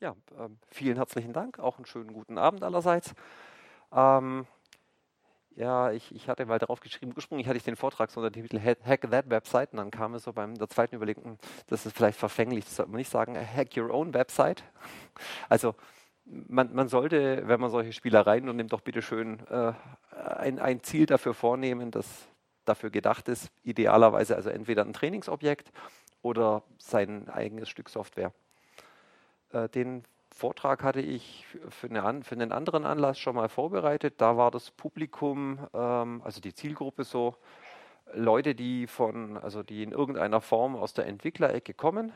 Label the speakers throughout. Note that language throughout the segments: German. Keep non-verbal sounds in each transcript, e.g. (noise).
Speaker 1: Ja, ähm, vielen herzlichen Dank. Auch einen schönen guten Abend allerseits. Ähm, ja, ich, ich hatte mal darauf geschrieben, ursprünglich hatte ich den Vortrag so unter dem Titel Hack That Website und dann kam es so beim der zweiten Überlegung, das ist vielleicht verfänglich, das sollte man nicht sagen, Hack Your Own Website. (laughs) Also man, man sollte, wenn man solche Spielereien und nimmt doch bitte schön äh, ein, ein Ziel dafür vornehmen, das dafür gedacht ist, idealerweise also entweder ein Trainingsobjekt oder sein eigenes Stück Software. Äh, den Vortrag hatte ich für, eine, für, einen anderen Anlass schon mal vorbereitet. Da war das Publikum, ähm, also die Zielgruppe so, Leute, die von, also die in irgendeiner Form aus der Entwicklerecke kommen,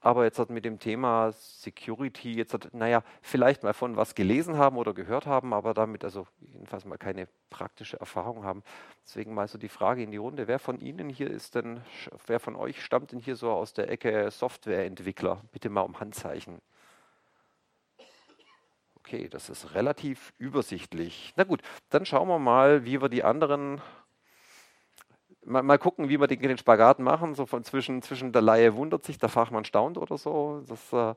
Speaker 1: aber jetzt mit dem Thema Security jetzt, naja, vielleicht mal von was gelesen haben oder gehört haben, aber damit also jedenfalls mal keine praktische Erfahrung haben. Deswegen mal so die Frage in die Runde, wer von Ihnen hier ist denn, wer von euch stammt denn hier so aus der Ecke Softwareentwickler? Bitte mal um Handzeichen. Okay, das ist relativ übersichtlich. Na gut, dann schauen wir mal, wie wir die anderen mal, mal gucken, wie wir den, den Spagat machen, so von zwischen, zwischen der Laie wundert sich, der Fachmann staunt oder so. Das, äh,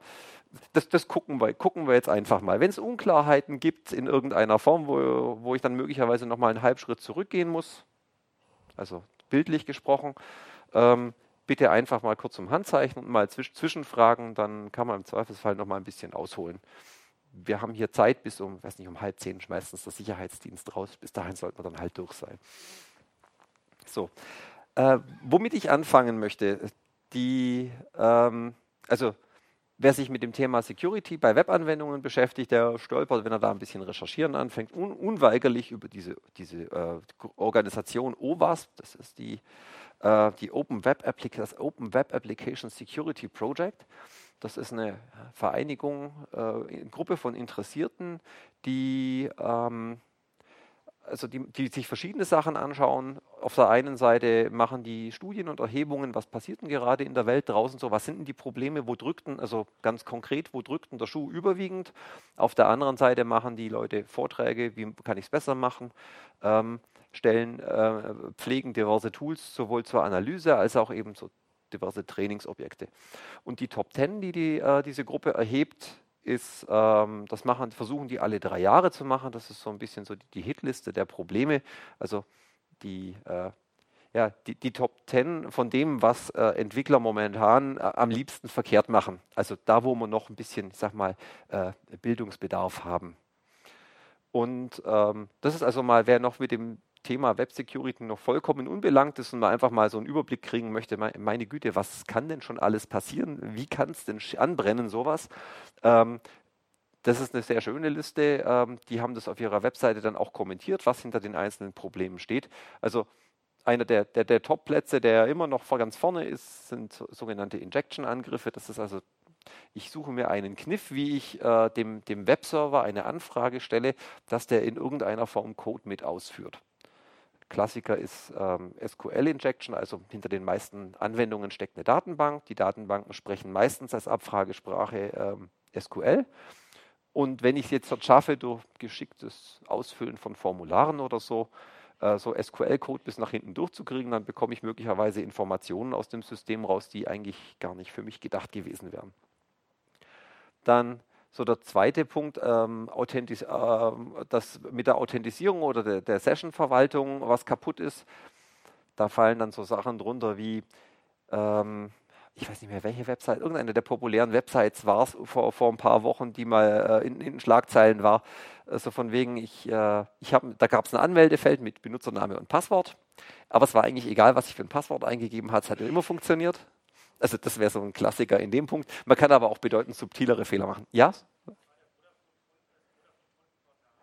Speaker 1: das, das gucken, wir, gucken wir jetzt einfach mal. Wenn es Unklarheiten gibt in irgendeiner Form, wo, wo ich dann möglicherweise nochmal einen Halbschritt zurückgehen muss, also bildlich gesprochen, ähm, bitte einfach mal kurz um Handzeichen und mal zwisch zwischenfragen, dann kann man im Zweifelsfall nochmal ein bisschen ausholen. Wir haben hier Zeit bis um, weiß nicht, um halb zehn meistens der Sicherheitsdienst raus. Bis dahin sollten wir dann halt durch sein. So, äh, womit ich anfangen möchte, die, ähm, also wer sich mit dem Thema Security bei Webanwendungen beschäftigt, der stolpert, wenn er da ein bisschen recherchieren anfängt, un unweigerlich über diese, diese äh, Organisation OWASP, das ist die, äh, die Open, Web das Open Web Application Security Project. Das ist eine Vereinigung, äh, eine Gruppe von Interessierten, die ähm, also die, die, sich verschiedene Sachen anschauen. Auf der einen Seite machen die Studien und Erhebungen, was passiert denn gerade in der Welt draußen so, was sind denn die Probleme, wo drückten, also ganz konkret, wo drückt denn der Schuh überwiegend. Auf der anderen Seite machen die Leute Vorträge, wie kann ich es besser machen, ähm, stellen, äh, pflegen diverse Tools sowohl zur Analyse als auch eben so diverse Trainingsobjekte. Und die Top Ten, die, die äh, diese Gruppe erhebt, ist, ähm, das machen, versuchen die alle drei Jahre zu machen. Das ist so ein bisschen so die, die Hitliste der Probleme. Also die, äh, ja, die, die, Top 10 von dem, was äh, Entwickler momentan äh, am liebsten verkehrt machen. Also da, wo wir noch ein bisschen, ich sag mal, äh, Bildungsbedarf haben. Und ähm, das ist also mal, wer noch mit dem Thema Web Security noch vollkommen unbelangt ist und man einfach mal so einen Überblick kriegen möchte, meine Güte, was kann denn schon alles passieren? Wie kann es denn anbrennen, sowas? Ähm, das ist eine sehr schöne Liste. Ähm, die haben das auf ihrer Webseite dann auch kommentiert, was hinter den einzelnen Problemen steht. Also einer der, der, der Top-Plätze, der immer noch ganz vorne ist, sind sogenannte Injection-Angriffe. Das ist also ich suche mir einen Kniff, wie ich äh, dem, dem Webserver eine Anfrage stelle, dass der in irgendeiner Form Code mit ausführt. Klassiker ist ähm, SQL-Injection, also hinter den meisten Anwendungen steckt eine Datenbank. Die Datenbanken sprechen meistens als Abfragesprache ähm, SQL. Und wenn ich es jetzt schaffe, durch geschicktes Ausfüllen von Formularen oder so, äh, so SQL-Code bis nach hinten durchzukriegen, dann bekomme ich möglicherweise Informationen aus dem System raus, die eigentlich gar nicht für mich gedacht gewesen wären. Dann so der zweite Punkt, ähm, äh, dass mit der Authentisierung oder der, der Session-Verwaltung was kaputt ist. Da fallen dann so Sachen drunter wie, ähm, ich weiß nicht mehr, welche Website, irgendeine der populären Websites war es vor, vor ein paar Wochen, die mal äh, in, in, Schlagzeilen war. Also von wegen, ich, äh, ich hab, da gab es ein Anmeldefeld mit Benutzername und Passwort. Aber es war eigentlich egal, was ich für ein Passwort eingegeben habe, es hat immer funktioniert. Also das wäre so ein Klassiker in dem Punkt. Man kann aber auch bedeutend subtilere Fehler machen. Ja?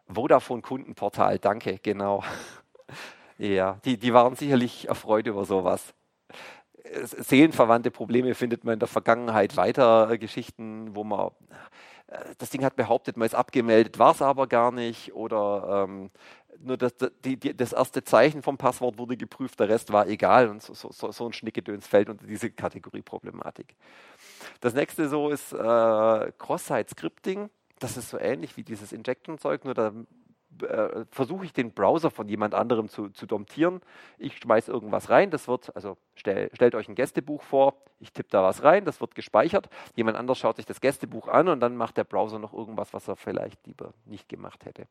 Speaker 1: Vodafone Kundenportal, danke, genau. (laughs) ja, die, die waren sicherlich erfreut über sowas. Seelenverwandte Probleme findet man in der Vergangenheit weiter, äh, Geschichten, wo man äh, das Ding hat behauptet, man ist abgemeldet, war es aber gar nicht. Oder ähm, nur das, die, die, das erste Zeichen vom Passwort wurde geprüft, der Rest war egal und so, so, so ein Schnickgedöns fällt unter diese Kategorie Problematik. Das nächste so ist äh, Cross-Site-Scripting. Das ist so ähnlich wie dieses Injection-Zeug, nur da äh, versuche ich den Browser von jemand anderem zu, zu domptieren. Ich schmeiße irgendwas rein, das wird, also stell, stellt euch ein Gästebuch vor, ich tippe da was rein, das wird gespeichert. Jemand anders schaut sich das Gästebuch an und dann macht der Browser noch irgendwas, was er vielleicht lieber nicht gemacht hätte.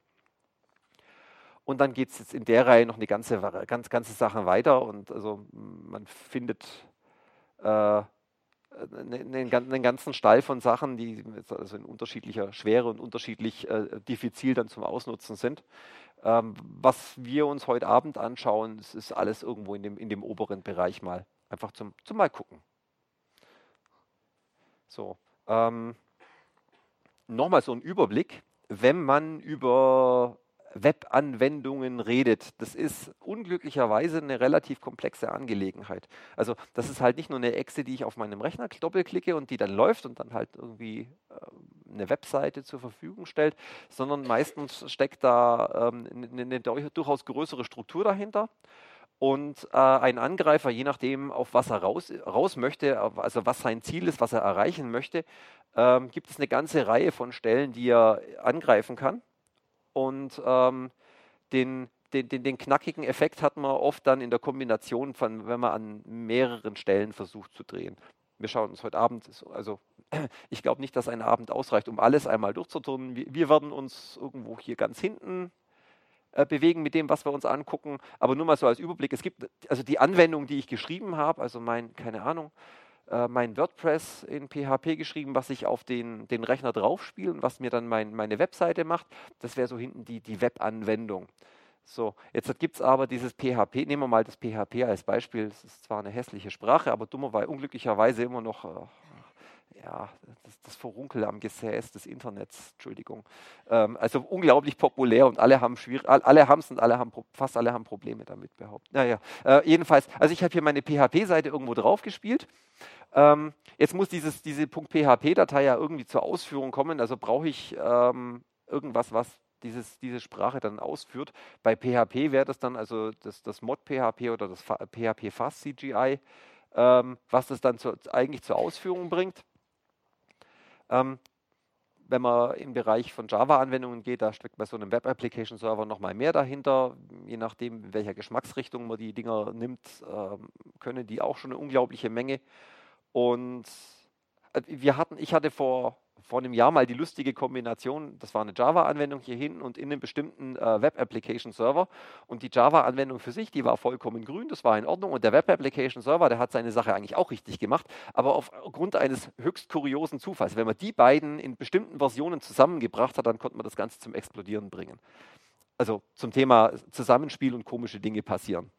Speaker 1: Und dann geht es jetzt in der Reihe noch eine ganze, ganz, ganze Sache weiter und also man findet äh, einen, einen, ganzen Stall von Sachen, die also in unterschiedlicher Schwere und unterschiedlich äh, diffizil dann zum Ausnutzen sind. Ähm, was wir uns heute Abend anschauen, das ist alles irgendwo in dem, in dem oberen Bereich mal. Einfach zum, zum mal gucken. So, ähm, nochmal so ein Überblick. Wenn man über Webanwendungen redet. Das ist unglücklicherweise eine relativ komplexe Angelegenheit. Also das ist halt nicht nur eine Exe, die ich auf meinem Rechner doppelklicke und die dann läuft und dann halt irgendwie äh, eine Webseite zur Verfügung stellt, sondern meistens steckt da ähm, eine, eine, durchaus größere Struktur dahinter. Und äh, ein Angreifer, je nachdem, auf was er raus, raus möchte, also was sein Ziel ist, was er erreichen möchte, ähm, gibt es eine ganze Reihe von Stellen, die er angreifen kann. Und ähm, den, den, den, den, knackigen Effekt hat man oft dann in der Kombination von, wenn man an mehreren Stellen versucht zu drehen. Wir schauen uns heute Abend, also (clears throat) ich glaube nicht, dass ein Abend ausreicht, um alles einmal durchzuturnen. Wir, wir werden uns irgendwo hier ganz hinten äh, bewegen mit dem, was wir uns angucken. Aber nur mal so als Überblick. Es gibt also die Anwendung, die ich geschrieben habe, also mein, keine Ahnung, äh, mein WordPress in PHP geschrieben, was ich auf den, den Rechner draufspiele und was mir dann mein, meine Webseite macht. Das wäre so hinten die, die Webanwendung. So, jetzt gibt es aber dieses PHP, nehmen wir mal das PHP als Beispiel, das ist zwar eine hässliche Sprache, aber dummerweise, unglücklicherweise immer noch äh, ja, das, das Verunkel am Gesäß des Internets, Entschuldigung. Ähm, also unglaublich populär und alle haben schwierig, alle haben es und alle haben, fast alle haben Probleme damit behauptet. Naja, äh, jedenfalls, also ich habe hier meine PHP-Seite irgendwo drauf gespielt. Ähm, jetzt muss dieses, diese .php-Datei ja irgendwie zur Ausführung kommen, also brauche ich ähm, irgendwas, was dieses, diese Sprache dann ausführt. Bei PHP wäre das dann also das, das Mod-PHP oder das PHP Fast CGI, ähm, was das dann zu, eigentlich zur Ausführung bringt. Ähm, wenn man im Bereich von Java-Anwendungen geht, da steckt bei so einem Web-Application-Server nochmal mehr dahinter. Je nachdem, in welcher Geschmacksrichtung man die Dinger nimmt, ähm, können die auch schon eine unglaubliche Menge. Und äh, wir hatten, ich hatte vor vor einem Jahr mal die lustige Kombination, das war eine Java-Anwendung hier hinten und in einem bestimmten äh, Web-Application-Server. Und die Java-Anwendung für sich, die war vollkommen grün, das war in Ordnung. Und der Web-Application-Server, der hat seine Sache eigentlich auch richtig gemacht. Aber aufgrund eines höchst kuriosen Zufalls, wenn man die beiden in bestimmten Versionen zusammengebracht hat, dann konnte man das Ganze zum Explodieren bringen. Also zum Thema Zusammenspiel und komische Dinge passieren.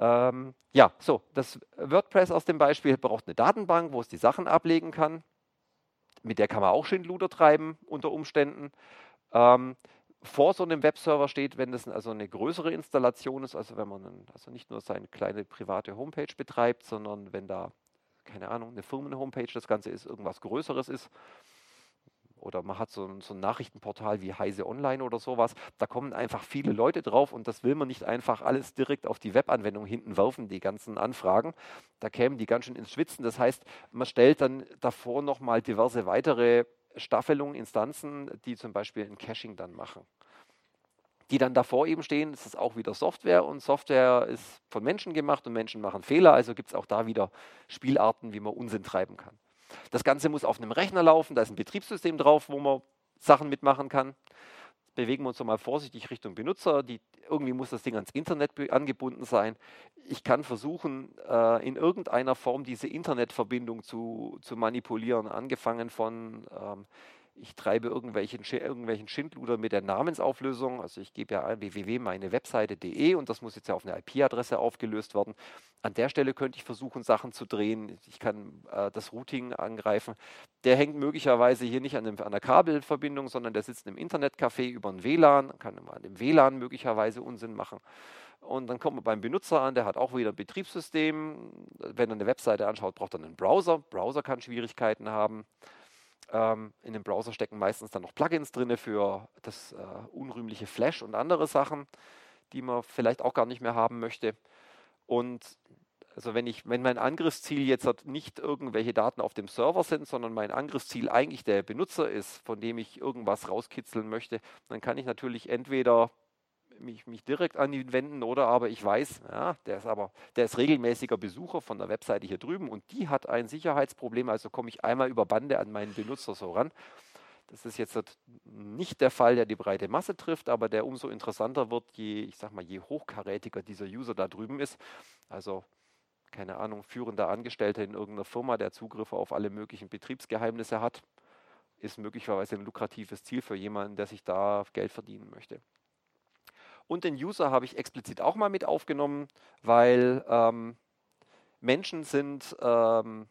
Speaker 1: Ähm, ja, so, das WordPress aus dem Beispiel braucht eine Datenbank, wo es die Sachen ablegen kann mit der kann man auch Schindluder treiben unter Umständen. Ähm, vor so einem Webserver steht, wenn das also eine größere Installation ist, also wenn man also nicht nur seine kleine private Homepage betreibt, sondern wenn da, keine Ahnung, eine Firmen-Homepage das Ganze ist, irgendwas Größeres ist, oder man hat so ein, so ein, Nachrichtenportal wie Heise Online oder sowas, da kommen einfach viele Leute drauf und das will man nicht einfach alles direkt auf die Webanwendung hinten werfen, die ganzen Anfragen. Da kämen die ganz schön ins Schwitzen. Das heißt, man stellt dann davor nochmal diverse weitere Staffelungen, Instanzen, die zum Beispiel ein Caching dann machen. Die dann davor eben stehen, das ist auch wieder Software und Software ist von Menschen gemacht und Menschen machen Fehler, also gibt es auch da wieder Spielarten, wie man Unsinn treiben kann. Das Ganze muss auf einem Rechner laufen, da ist ein Betriebssystem drauf, wo man Sachen mitmachen kann. Bewegen wir uns mal vorsichtig Richtung Benutzer. Die, irgendwie muss das Ding ans Internet angebunden sein. Ich kann versuchen, äh, in irgendeiner Form diese Internetverbindung zu, zu manipulieren, angefangen von ähm, ich treibe irgendwelchen, irgendwelchen Schindluder mit der Namensauflösung. Also ich gebe ja ein www.meinewebseite.de und das muss jetzt ja auf eine IP-Adresse aufgelöst werden. An der Stelle könnte ich versuchen, Sachen zu drehen. Ich kann äh, das Routing angreifen. Der hängt möglicherweise hier nicht an, dem, an der Kabelverbindung, sondern der sitzt im Internetcafé über ein WLAN, kann an dem WLAN möglicherweise Unsinn machen. Und dann kommt man beim Benutzer an, der hat auch wieder ein Betriebssystem. Wenn er eine Webseite anschaut, braucht er einen Browser. Browser kann Schwierigkeiten haben. Ähm, in dem Browser stecken meistens dann noch Plugins drin für das äh, unrühmliche Flash und andere Sachen, die man vielleicht auch gar nicht mehr haben möchte. Und Also wenn ich, wenn mein Angriffsziel jetzt nicht irgendwelche Daten auf dem Server sind, sondern mein Angriffsziel eigentlich der Benutzer ist, von dem ich irgendwas rauskitzeln möchte, dann kann ich natürlich entweder mich, mich direkt an ihn wenden oder aber ich weiß, ja, der ist aber, der ist regelmäßiger Besucher von der Webseite hier drüben und die hat ein Sicherheitsproblem, also komme ich einmal über Bande an meinen Benutzer so ran. Das ist jetzt nicht der Fall, der die breite Masse trifft, aber der umso interessanter wird, je, ich sag mal, je hochkarätiger dieser User da drüben ist. Also, keine Ahnung, führender Angestellter in irgendeiner Firma, der Zugriff auf alle möglichen Betriebsgeheimnisse hat, ist möglicherweise ein lukratives Ziel für jemanden, der sich da Geld verdienen möchte. Und den User habe ich explizit auch mal mit aufgenommen, weil ähm, Menschen sind ähm,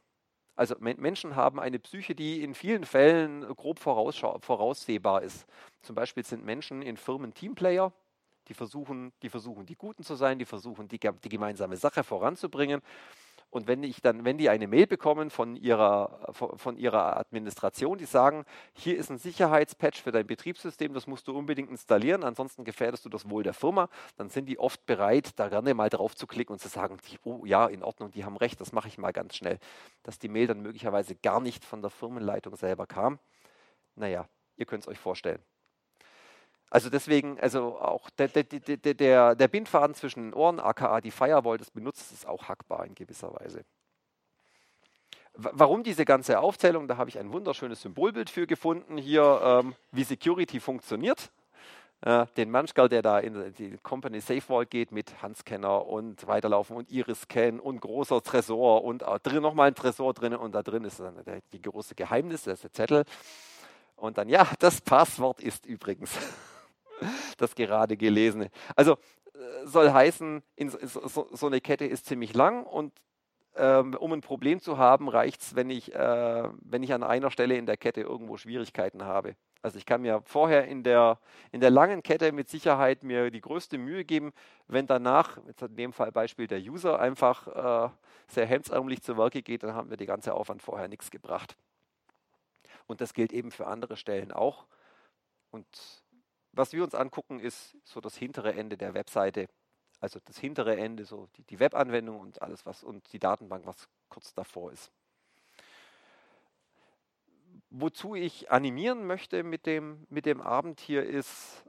Speaker 1: also Menschen haben eine Psyche, die in vielen Fällen grob voraussehbar ist. Zum Beispiel sind Menschen in Firmen Teamplayer, die versuchen, die versuchen, die Guten zu sein, die versuchen, die, die gemeinsame Sache voranzubringen. Und wenn ich dann, wenn die eine Mail bekommen von ihrer, von ihrer Administration, die sagen, hier ist ein Sicherheitspatch für dein Betriebssystem, das musst du unbedingt installieren, ansonsten gefährdest du das Wohl der Firma, dann sind die oft bereit, da gerne mal drauf zu klicken und zu sagen, oh ja, in Ordnung, die haben recht, das mache ich mal ganz schnell. Dass die Mail dann möglicherweise gar nicht von der Firmenleitung selber kam. Naja, ihr könnt es euch vorstellen. Also deswegen, also auch der, der, der, der Bindfaden zwischen den Ohren, aka die Firewall des Benutzers, ist auch hackbar in gewisser Weise. Warum diese ganze Aufzählung? Da habe ich ein wunderschönes Symbolbild für gefunden hier, ähm, wie Security funktioniert. Äh, den Manschgal, der da in die Company Safe Vault geht mit Handscanner und weiterlaufen und Iris-Scan und großer Tresor und äh, drin nochmal ein Tresor drin und da drin ist dann die große Geheimnis, das ist der Zettel. Und dann, ja, das Passwort ist übrigens. (laughs) (laughs) das gerade gelesene. Also äh, soll heißen, so, eine Kette ist ziemlich lang und ähm, um ein Problem zu haben, reicht es, wenn, ich, äh, wenn ich an einer Stelle in der Kette irgendwo Schwierigkeiten habe. Also ich kann mir vorher in der, in der langen Kette mit Sicherheit mir die größte Mühe geben, wenn danach, jetzt in dem Fall Beispiel der User, einfach äh, sehr hemdsärmlich zu Werke geht, dann haben wir die ganze Aufwand vorher nichts gebracht. Und das gilt eben für andere Stellen auch. Und was wir uns angucken, ist so das hintere Ende der Webseite. Also das hintere Ende, so die, die Webanwendung und alles, was und die Datenbank, was kurz davor ist. Wozu ich animieren möchte mit dem, mit dem Abend hier ist,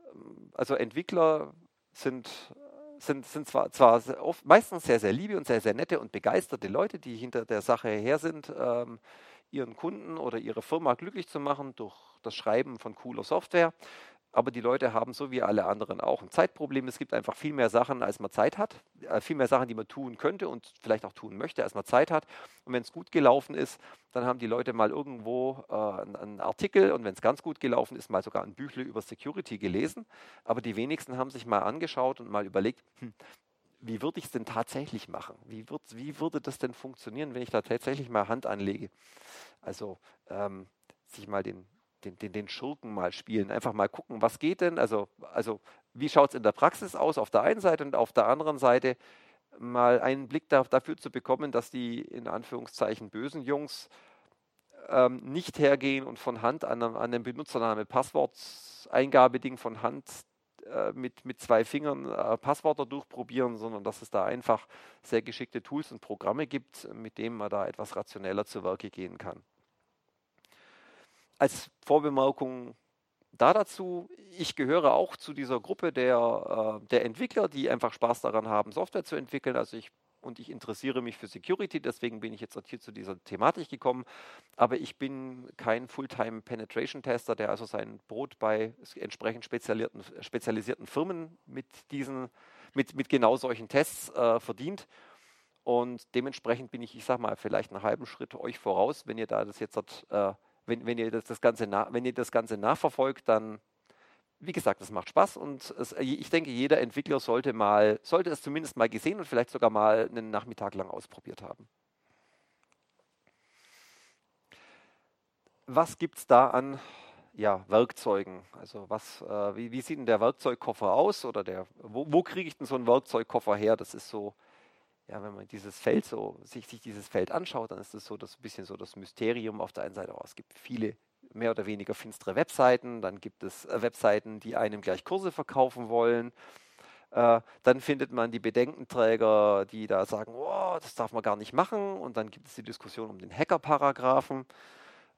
Speaker 1: also Entwickler sind, sind, sind zwar, zwar oft, meistens sehr, sehr liebe und sehr, sehr nette und begeisterte Leute, die hinter der Sache her sind, ähm, ihren Kunden oder ihre Firma glücklich zu machen durch das Schreiben von cooler Software aber die Leute haben so wie alle anderen auch ein Zeitproblem. Es gibt einfach viel mehr Sachen, als man Zeit hat, äh, viel mehr Sachen, die man tun könnte und vielleicht auch tun möchte, als man Zeit hat. Und wenn es gut gelaufen ist, dann haben die Leute mal irgendwo äh, einen Artikel und wenn es ganz gut gelaufen ist, mal sogar ein Büchle über Security gelesen. Aber die wenigsten haben sich mal angeschaut und mal überlegt, hm, wie würde ich es denn tatsächlich machen? Wie, wird, wie würde das denn funktionieren, wenn ich da tatsächlich mal Hand anlege? Also ähm, sich mal den, den, den, den Schurken mal spielen. Einfach mal gucken, was geht denn? Also, also wie schaut es in der Praxis aus auf der einen Seite und auf der anderen Seite mal einen Blick da, dafür zu bekommen, dass die in Anführungszeichen bösen Jungs ähm, nicht hergehen und von Hand an, an dem Benutzername Passworteingabeding von Hand äh, mit, mit zwei Fingern äh, Passwörter durchprobieren, sondern dass es da einfach sehr geschickte Tools und Programme gibt, mit denen man da etwas rationeller zu Werke gehen kann als Vorbemerkung da dazu, ich gehöre auch zu dieser Gruppe der, äh, der Entwickler, die einfach Spaß daran haben, Software zu entwickeln. Also ich und ich interessiere mich für Security, deswegen bin ich jetzt hier zu dieser Thematik gekommen. Aber ich bin kein Fulltime Penetration Tester, der also sein Brot bei entsprechend spezialisierten, spezialisierten Firmen mit diesen, mit, mit genau solchen Tests äh, verdient. Und dementsprechend bin ich, ich sage mal, vielleicht einen halben Schritt euch voraus, wenn ihr da das jetzt äh, wenn, wenn, ihr das, das Ganze wenn ihr das Ganze nachverfolgt, dann, wie gesagt, das macht Spaß und es, ich denke, jeder Entwickler sollte mal, sollte es zumindest mal gesehen und vielleicht sogar mal einen Nachmittag lang ausprobiert haben. Was gibt es da an ja, Werkzeugen? Also was, äh, wie, wie, sieht denn der Werkzeugkoffer aus oder der, wo, wo kriege ich denn so einen Werkzeugkoffer her? Das ist so ja, wenn man dieses Feld so, sich, sich dieses Feld anschaut, dann ist es so das bisschen so das Mysterium auf der einen Seite. Oh, es gibt viele mehr oder weniger finstere Webseiten, dann gibt es äh, Webseiten, die einem gleich Kurse verkaufen wollen. Äh, dann findet man die Bedenkenträger, die da sagen, oh, das darf man gar nicht machen. Und dann gibt es die Diskussion um den Hacker-Paragraphen.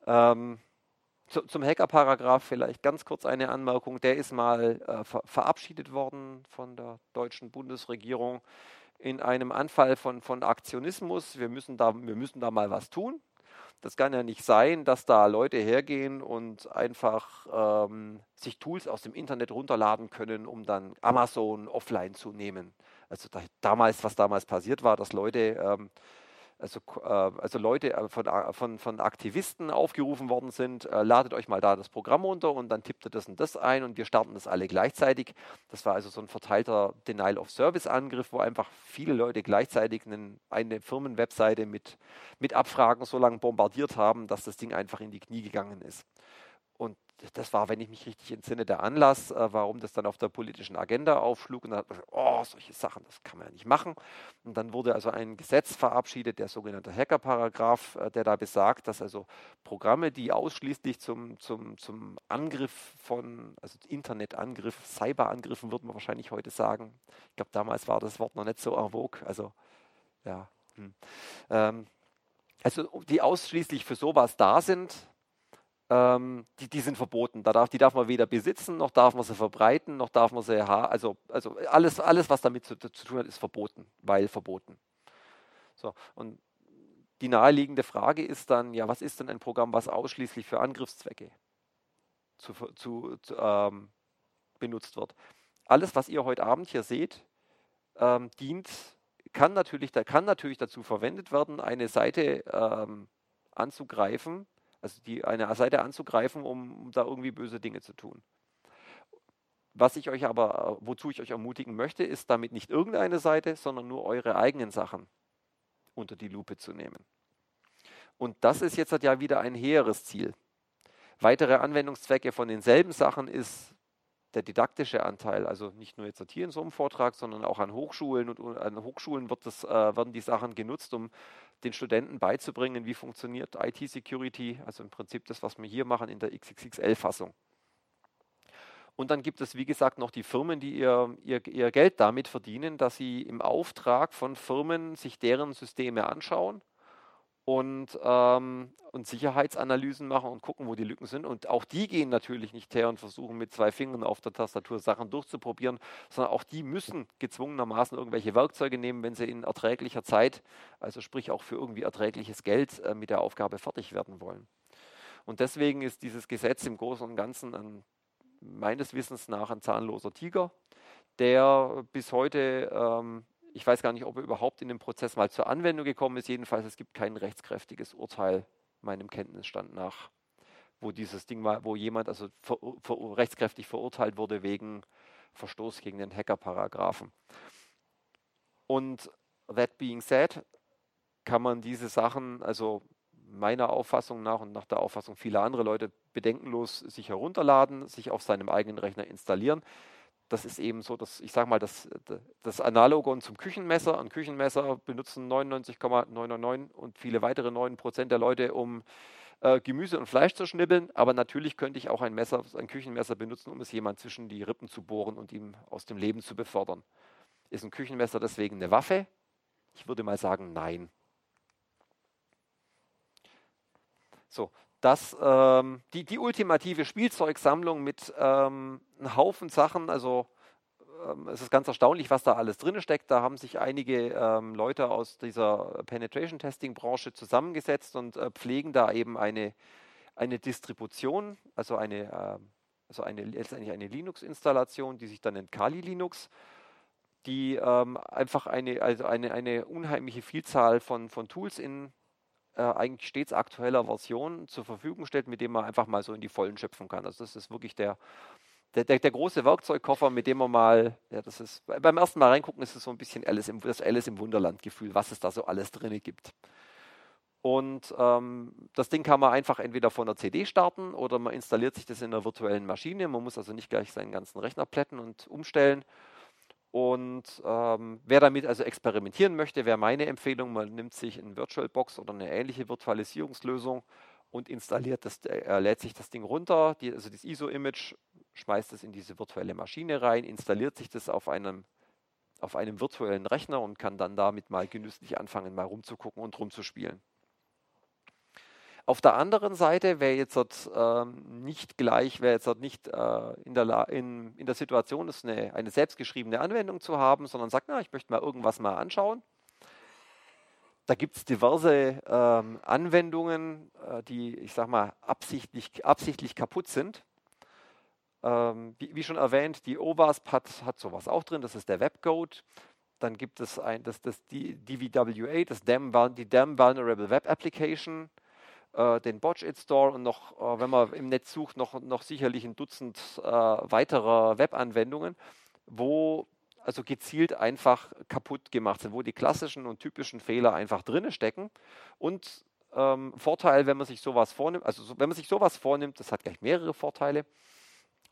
Speaker 1: Ähm, zu, zum Hacker-Paragraph vielleicht ganz kurz eine Anmerkung. Der ist mal äh, ver verabschiedet worden von der deutschen Bundesregierung in einem Anfall von, von Aktionismus. Wir müssen, da, wir müssen da mal was tun. Das kann ja nicht sein, dass da Leute hergehen und einfach ähm, sich Tools aus dem Internet runterladen können, um dann Amazon offline zu nehmen. Also da, damals, was damals passiert war, dass Leute ähm, also, äh, also Leute äh, von, äh, von, von Aktivisten aufgerufen worden sind, äh, ladet euch mal da das Programm runter und dann tippt ihr das und das ein und wir starten das alle gleichzeitig. Das war also so ein verteilter Denial-of-Service-Angriff, wo einfach viele Leute gleichzeitig einen, eine Firmenwebseite mit, mit Abfragen so lange bombardiert haben, dass das Ding einfach in die Knie gegangen ist. Das war, wenn ich mich richtig entsinne, der Anlass, äh, warum das dann auf der politischen Agenda aufschlug. Und dann hat man gesagt, oh, solche Sachen, das kann man ja nicht machen. Und dann wurde also ein Gesetz verabschiedet, der sogenannte Hacker-Paragraph, äh, der da besagt, dass also Programme, die ausschließlich zum, zum, zum Angriff von, also Internetangriff, Cyberangriffen, würde man wahrscheinlich heute sagen. Ich glaube, damals war das Wort noch nicht so en vogue. Also, ja. Hm. Ähm, also, die ausschließlich für sowas da sind, ähm, die, die, sind verboten. Da darf, die darf man weder besitzen, noch darf man sie verbreiten, noch darf man sie haben. Also, also alles, alles, was damit zu, zu, tun hat, ist verboten, weil verboten. So, und die naheliegende Frage ist dann, ja, was ist denn ein Programm, was ausschließlich für Angriffszwecke zu, zu, zu ähm, benutzt wird? Alles, was ihr heute Abend hier seht, ähm, dient, kann natürlich, da kann natürlich dazu verwendet werden, eine Seite ähm, anzugreifen, also die, eine Seite anzugreifen, um, da irgendwie böse Dinge zu tun. Was ich euch aber, wozu ich euch ermutigen möchte, ist damit nicht irgendeine Seite, sondern nur eure eigenen Sachen unter die Lupe zu nehmen. Und das ist jetzt ja wieder ein hehres Ziel. Weitere Anwendungszwecke von denselben Sachen ist der didaktische Anteil, also nicht nur jetzt hier in so einem Vortrag, sondern auch an Hochschulen und an Hochschulen wird das, äh, werden die Sachen genutzt, um den Studenten beizubringen, wie funktioniert IT-Security, also im Prinzip das, was wir hier machen in der XXXL-Fassung. Und dann gibt es, wie gesagt, noch die Firmen, die ihr, ihr, ihr Geld damit verdienen, dass sie im Auftrag von Firmen sich deren Systeme anschauen und, ähm, und Sicherheitsanalysen machen und gucken, wo die Lücken sind. Und auch die gehen natürlich nicht her und versuchen mit zwei Fingern auf der Tastatur Sachen durchzuprobieren, sondern auch die müssen gezwungenermaßen irgendwelche Werkzeuge nehmen, wenn sie in erträglicher Zeit, also sprich auch für irgendwie erträgliches Geld, äh, mit der Aufgabe fertig werden wollen. Und deswegen ist dieses Gesetz im Großen und Ganzen ein, meines Wissens nach ein zahnloser Tiger, der bis heute ähm, ich weiß gar nicht, ob er überhaupt in dem Prozess mal zur Anwendung gekommen ist. Jedenfalls, es gibt kein rechtskräftiges Urteil meinem Kenntnisstand nach, wo dieses Ding mal, wo jemand also ver, ver, rechtskräftig verurteilt wurde wegen Verstoß gegen den Hacker-Paragraphen. Und that being said, kann man diese Sachen, also meiner Auffassung nach und nach der Auffassung vieler anderer Leute, bedenkenlos sich herunterladen, sich auf seinem eigenen Rechner installieren das ist eben so, dass ich sage mal, das, das Analogon zum Küchenmesser. Ein Küchenmesser benutzen 99,999 und viele weitere 9 Prozent der Leute, um äh, Gemüse und Fleisch zu schnibbeln. Aber natürlich könnte ich auch ein Messer, ein Küchenmesser benutzen, um es jemand zwischen die Rippen zu bohren und ihm aus dem Leben zu befördern. Ist ein Küchenmesser deswegen eine Waffe? Ich würde mal sagen, nein. So, dass ähm, die, die ultimative Spielzeugsammlung mit ähm, einem Haufen Sachen, also ähm, es ist ganz erstaunlich, was da alles drin steckt. Da haben sich einige ähm, Leute aus dieser Penetration Testing Branche zusammengesetzt und äh, pflegen da eben eine, eine Distribution, also eine, äh, also eine, letztendlich eine Linux-Installation, die sich dann nennt Kali Linux die ähm, einfach eine, also eine, eine unheimliche Vielzahl von, von Tools in äh, eigentlich stets aktueller Version zur Verfügung stellt, mit dem man einfach mal so in die Vollen schöpfen kann. Also das ist wirklich der, der, der, der große Werkzeugkoffer, mit dem man mal, ja, das ist, beim ersten Mal reingucken ist es so ein bisschen Alice im, das Alice im Wunderland-Gefühl, was es da so alles drin gibt. Und ähm, das Ding kann man einfach entweder von der CD starten oder man installiert sich das in einer virtuellen Maschine. Man muss also nicht gleich seinen ganzen Rechner plätten und umstellen. Und ähm, wer damit also experimentieren möchte, wäre meine Empfehlung, man nimmt sich ein VirtualBox oder eine ähnliche Virtualisierungslösung und installiert das, äh, lädt sich das Ding runter, die, also das ISO-Image, schmeißt es in diese virtuelle Maschine rein, installiert sich das auf einem auf einem virtuellen Rechner und kann dann damit mal genüsslich anfangen, mal rumzugucken und rumzuspielen. Auf der anderen Seite, wer jetzt dort, ähm, nicht gleich, wer jetzt dort nicht äh, in, der in, in, der Situation ist, eine, eine selbstgeschriebene Anwendung zu haben, sondern sagt, na, ich möchte mal irgendwas mal anschauen. Da gibt es diverse ähm, Anwendungen, äh, die, ich sage mal, absichtlich, absichtlich kaputt sind. Ähm, wie, wie, schon erwähnt, die OWASP hat, hat sowas auch drin, das ist der Webcode. Dann gibt es ein, das, das DVWA, das Dam, die Dam Vulnerable Web Application äh, den Botch-It Store und noch, äh, wenn man im Netz sucht, noch, noch sicherlich ein Dutzend äh, weiterer Webanwendungen, wo also gezielt einfach kaputt gemacht sind, wo die klassischen und typischen Fehler einfach drinne stecken. Und ähm, Vorteil, wenn man sich sowas vornimmt, also so, wenn man sich sowas vornimmt, das hat gleich mehrere Vorteile.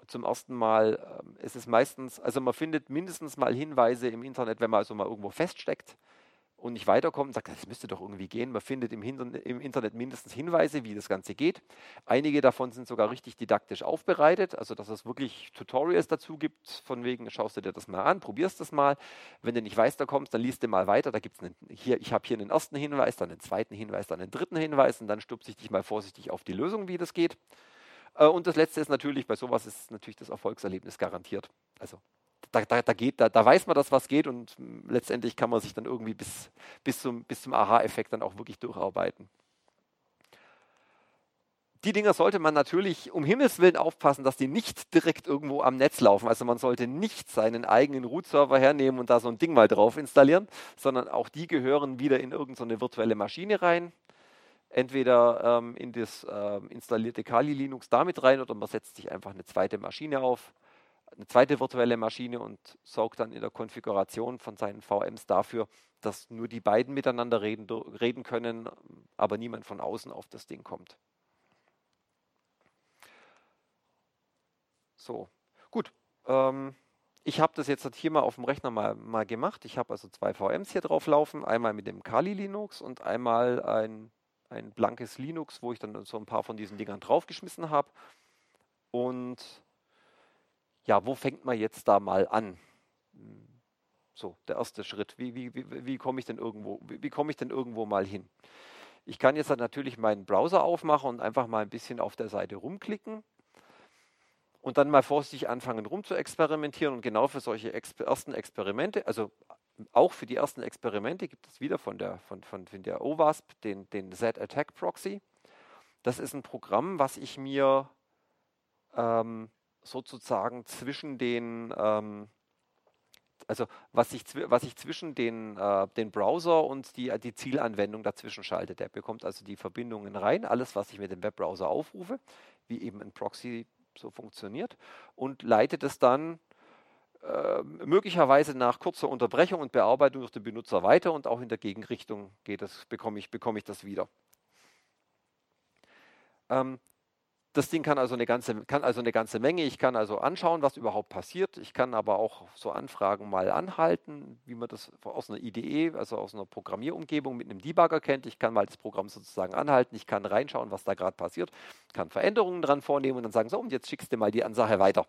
Speaker 1: Zum ersten Mal ähm, ist es meistens, also man findet mindestens mal Hinweise im Internet, wenn man also mal irgendwo feststeckt und nicht weiterkommt und sagt, das müsste doch irgendwie gehen. Man findet im, im, Internet mindestens Hinweise, wie das Ganze geht. Einige davon sind sogar richtig didaktisch aufbereitet, also dass es wirklich Tutorials dazu gibt, von wegen, schaust du dir das mal an, probierst das mal. Wenn du nicht weiterkommst, dann liest du mal weiter. Da gibt es hier, ich habe hier einen ersten Hinweis, dann einen zweiten Hinweis, dann einen dritten Hinweis und dann stupse ich dich mal vorsichtig auf die Lösung, wie das geht. Äh, und das letzte ist natürlich, bei sowas ist natürlich das Erfolgserlebnis garantiert. Also da, da, da, geht, da, da weiß man, dass was geht und letztendlich kann man sich dann irgendwie bis, bis zum, bis zum Aha-Effekt dann auch wirklich durcharbeiten. Die Dinger sollte man natürlich um Himmels Willen aufpassen, dass die nicht direkt irgendwo am Netz laufen. Also man sollte nicht seinen eigenen Root-Server hernehmen und da so ein Ding mal drauf installieren, sondern auch die gehören wieder in irgendeine virtuelle Maschine rein. Entweder ähm, in das äh, installierte Kali Linux damit rein oder man setzt sich einfach eine zweite Maschine auf eine zweite virtuelle Maschine und sorgt dann in der Konfiguration von seinen VMs dafür, dass nur die beiden miteinander reden, reden können, aber niemand von außen auf das Ding kommt. So, gut. Ähm, ich habe das jetzt hier mal auf dem Rechner mal, mal gemacht. Ich habe also zwei VMs hier drauf laufen, einmal mit dem Kali Linux und einmal ein, ein blankes Linux, wo ich dann so ein paar von diesen Dingern draufgeschmissen habe. Und ja, wo fängt man jetzt da mal an? So, der erste Schritt. Wie, wie, wie, wie komme ich denn irgendwo, wie, wie komme ich denn irgendwo mal hin? Ich kann jetzt natürlich meinen Browser aufmachen und einfach mal ein bisschen auf der Seite rumklicken und dann mal vorsichtig anfangen rum zu experimentieren. Und genau für solche Exper ersten Experimente, also auch für die ersten Experimente gibt es wieder von der, von, von, von der OWASP den, den Z-Attack Proxy. Das ist ein Programm, was ich mir ähm, sozusagen zwischen den, ähm, also was sich, was sich zwischen den, äh, den Browser und die, die Zielanwendung dazwischen schaltet. Der bekommt also die Verbindungen rein, alles, was ich mit dem Webbrowser aufrufe, wie eben ein Proxy so funktioniert, und leitet es dann äh, möglicherweise nach kurzer Unterbrechung und Bearbeitung durch den Benutzer weiter und auch in der Gegenrichtung geht das, bekomme ich, bekomme ich das wieder. Ähm, das Ding kann also, eine ganze, kann also eine ganze Menge. Ich kann also anschauen, was überhaupt passiert. Ich kann aber auch so Anfragen mal anhalten, wie man das aus einer IDE, also aus einer Programmierumgebung mit einem Debugger kennt. Ich kann mal das Programm sozusagen anhalten. Ich kann reinschauen, was da gerade passiert, kann Veränderungen dran vornehmen und dann sagen, so, und jetzt schickst du mal die Ansache weiter.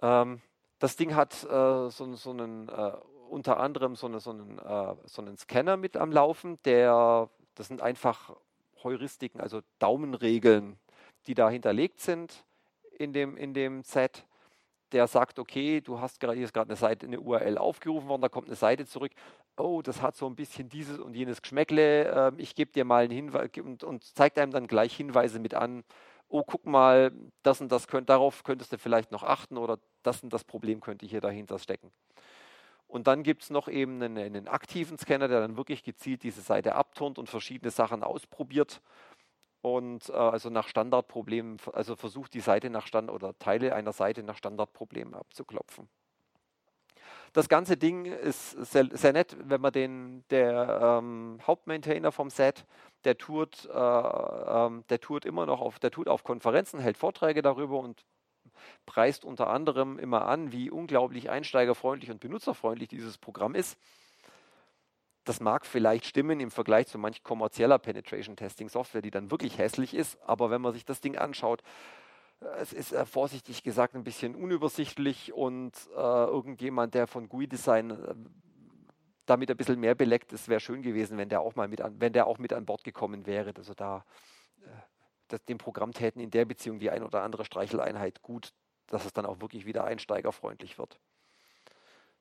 Speaker 1: Ähm, das Ding hat äh, so, so, einen, äh, unter anderem so, eine, so, einen, äh, so einen Scanner mit am Laufen, der, das sind einfach Heuristiken, also Daumenregeln, die da hinterlegt sind in dem, in dem Set. Der sagt, okay, du hast gerade, hier ist gerade eine Seite, eine URL aufgerufen worden, da kommt eine Seite zurück. Oh, das hat so ein bisschen dieses und jenes Geschmäckle. Äh, ich gebe dir mal einen Hinweis und, und zeigt einem dann gleich Hinweise mit an. Oh, guck mal, das und das könnt, darauf könntest du vielleicht noch achten oder das und das Problem könnte hier dahinter stecken. Und dann gibt es noch eben einen, einen, aktiven Scanner, der dann wirklich gezielt diese Seite abturnt und verschiedene Sachen ausprobiert und äh, also nach Standardproblemen, also versucht die Seite nach Standard oder Teile einer Seite nach Standardproblemen abzuklopfen. Das ganze Ding ist sehr, sehr nett, wenn man den, der ähm, Hauptmaintainer vom Set, der tut, äh, ähm, der tut immer noch auf, der tut auf Konferenzen, hält Vorträge darüber und preist unter anderem immer an, wie unglaublich einsteigerfreundlich und benutzerfreundlich dieses Programm ist. Das mag vielleicht stimmen im Vergleich zu manch kommerzieller Penetration Testing Software, die dann wirklich hässlich ist, aber wenn man sich das Ding anschaut, es ist äh, vorsichtig gesagt ein bisschen unübersichtlich und äh, irgendjemand, der von GUI-Design äh, damit ein bisschen mehr beleckt ist, wäre schön gewesen, wenn der auch mal mit an, wenn der auch mit an Bord gekommen wäre. Also da äh, das, dem Programm täten in der Beziehung die ein oder andere Streicheleinheit gut, dass es dann auch wirklich wieder einsteigerfreundlich wird.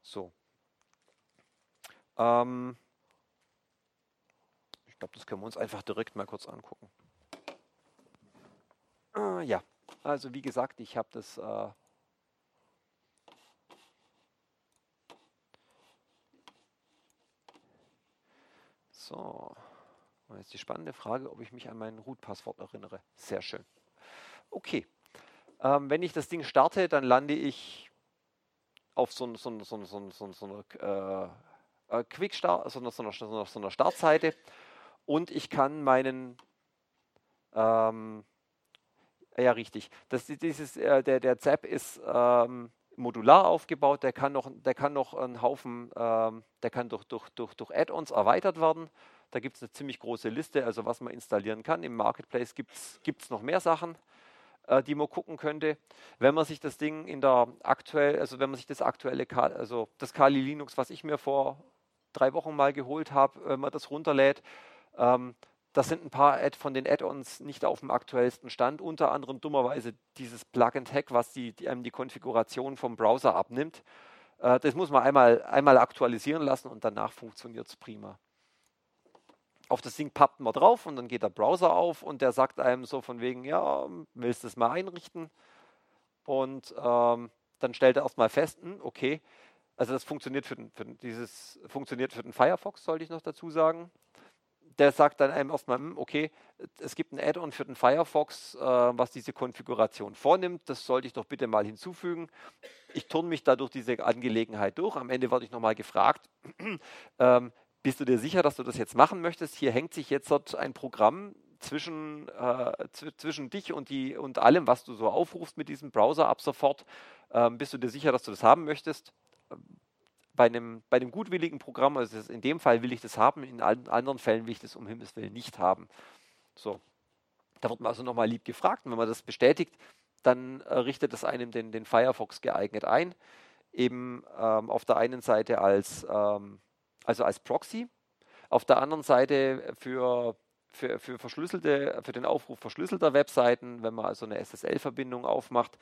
Speaker 1: So. Ähm, ich glaube, das können wir uns einfach direkt mal kurz angucken. Äh, ja, also wie gesagt, ich habe das äh, So, und jetzt die spannende Frage, ob ich mich an mein Root-Passwort erinnere. Sehr schön. Okay, ähm, wenn ich das Ding starte, dann lande ich auf so, einer einer Startseite und ich kann meinen ähm, ja, richtig. Das, dieses, äh, der, der ZAP ist ähm, modular aufgebaut, der kann noch, der kann noch einen Haufen, ähm, der kann durch, durch, durch, durch Add-ons erweitert werden. Da gibt es eine ziemlich große Liste, also was man installieren kann. Im Marketplace gibt es noch mehr Sachen, äh, die man gucken könnte. Wenn man sich das Ding in der aktuell, also wenn man sich das aktuelle, also das Kali Linux, was ich mir vor drei Wochen mal geholt habe, wenn man das runterlädt, ähm, das sind ein paar Ad von den Add-ons nicht auf dem aktuellsten Stand, unter anderem dummerweise dieses Plug-and-Hack, was die, die, einem die Konfiguration vom Browser abnimmt. Äh, das muss man einmal, einmal aktualisieren lassen und danach funktioniert es prima. Auf das Ding pappt man drauf und dann geht der Browser auf und der sagt einem so von wegen, ja, willst du es mal einrichten? Und ähm, dann stellt er erstmal fest, hm, okay, also das funktioniert für, den, für dieses funktioniert für den Firefox, sollte ich noch dazu sagen der sagt dann einem erstmal, hm, okay, es gibt ein Add-on für den Firefox, äh, was diese Konfiguration vornimmt. Das sollte ich doch bitte mal hinzufügen. Ich turne mich da durch diese Angelegenheit durch. Am Ende werde ich nochmal gefragt, (clears throat) ähm, bist du dir sicher, dass du das jetzt machen möchtest? Hier hängt sich jetzt ein Programm zwischen, äh, zwischen dich und, die, und allem, was du so aufrufst mit diesem Browser ab sofort. Ähm, bist du dir sicher, dass du das haben möchtest? bei einem, bei einem gutwilligen Programm, also in dem Fall will ich das haben, in allen anderen Fällen will ich das um Himmels Willen nicht haben. So. Da wird man also nochmal lieb gefragt und wenn man das bestätigt, dann äh, richtet es einem den, den Firefox geeignet ein. Eben ähm, auf der einen Seite als, ähm, also als Proxy, auf der anderen Seite für, für, für, verschlüsselte, für den Aufruf verschlüsselter Webseiten, wenn man also eine SSL-Verbindung aufmacht,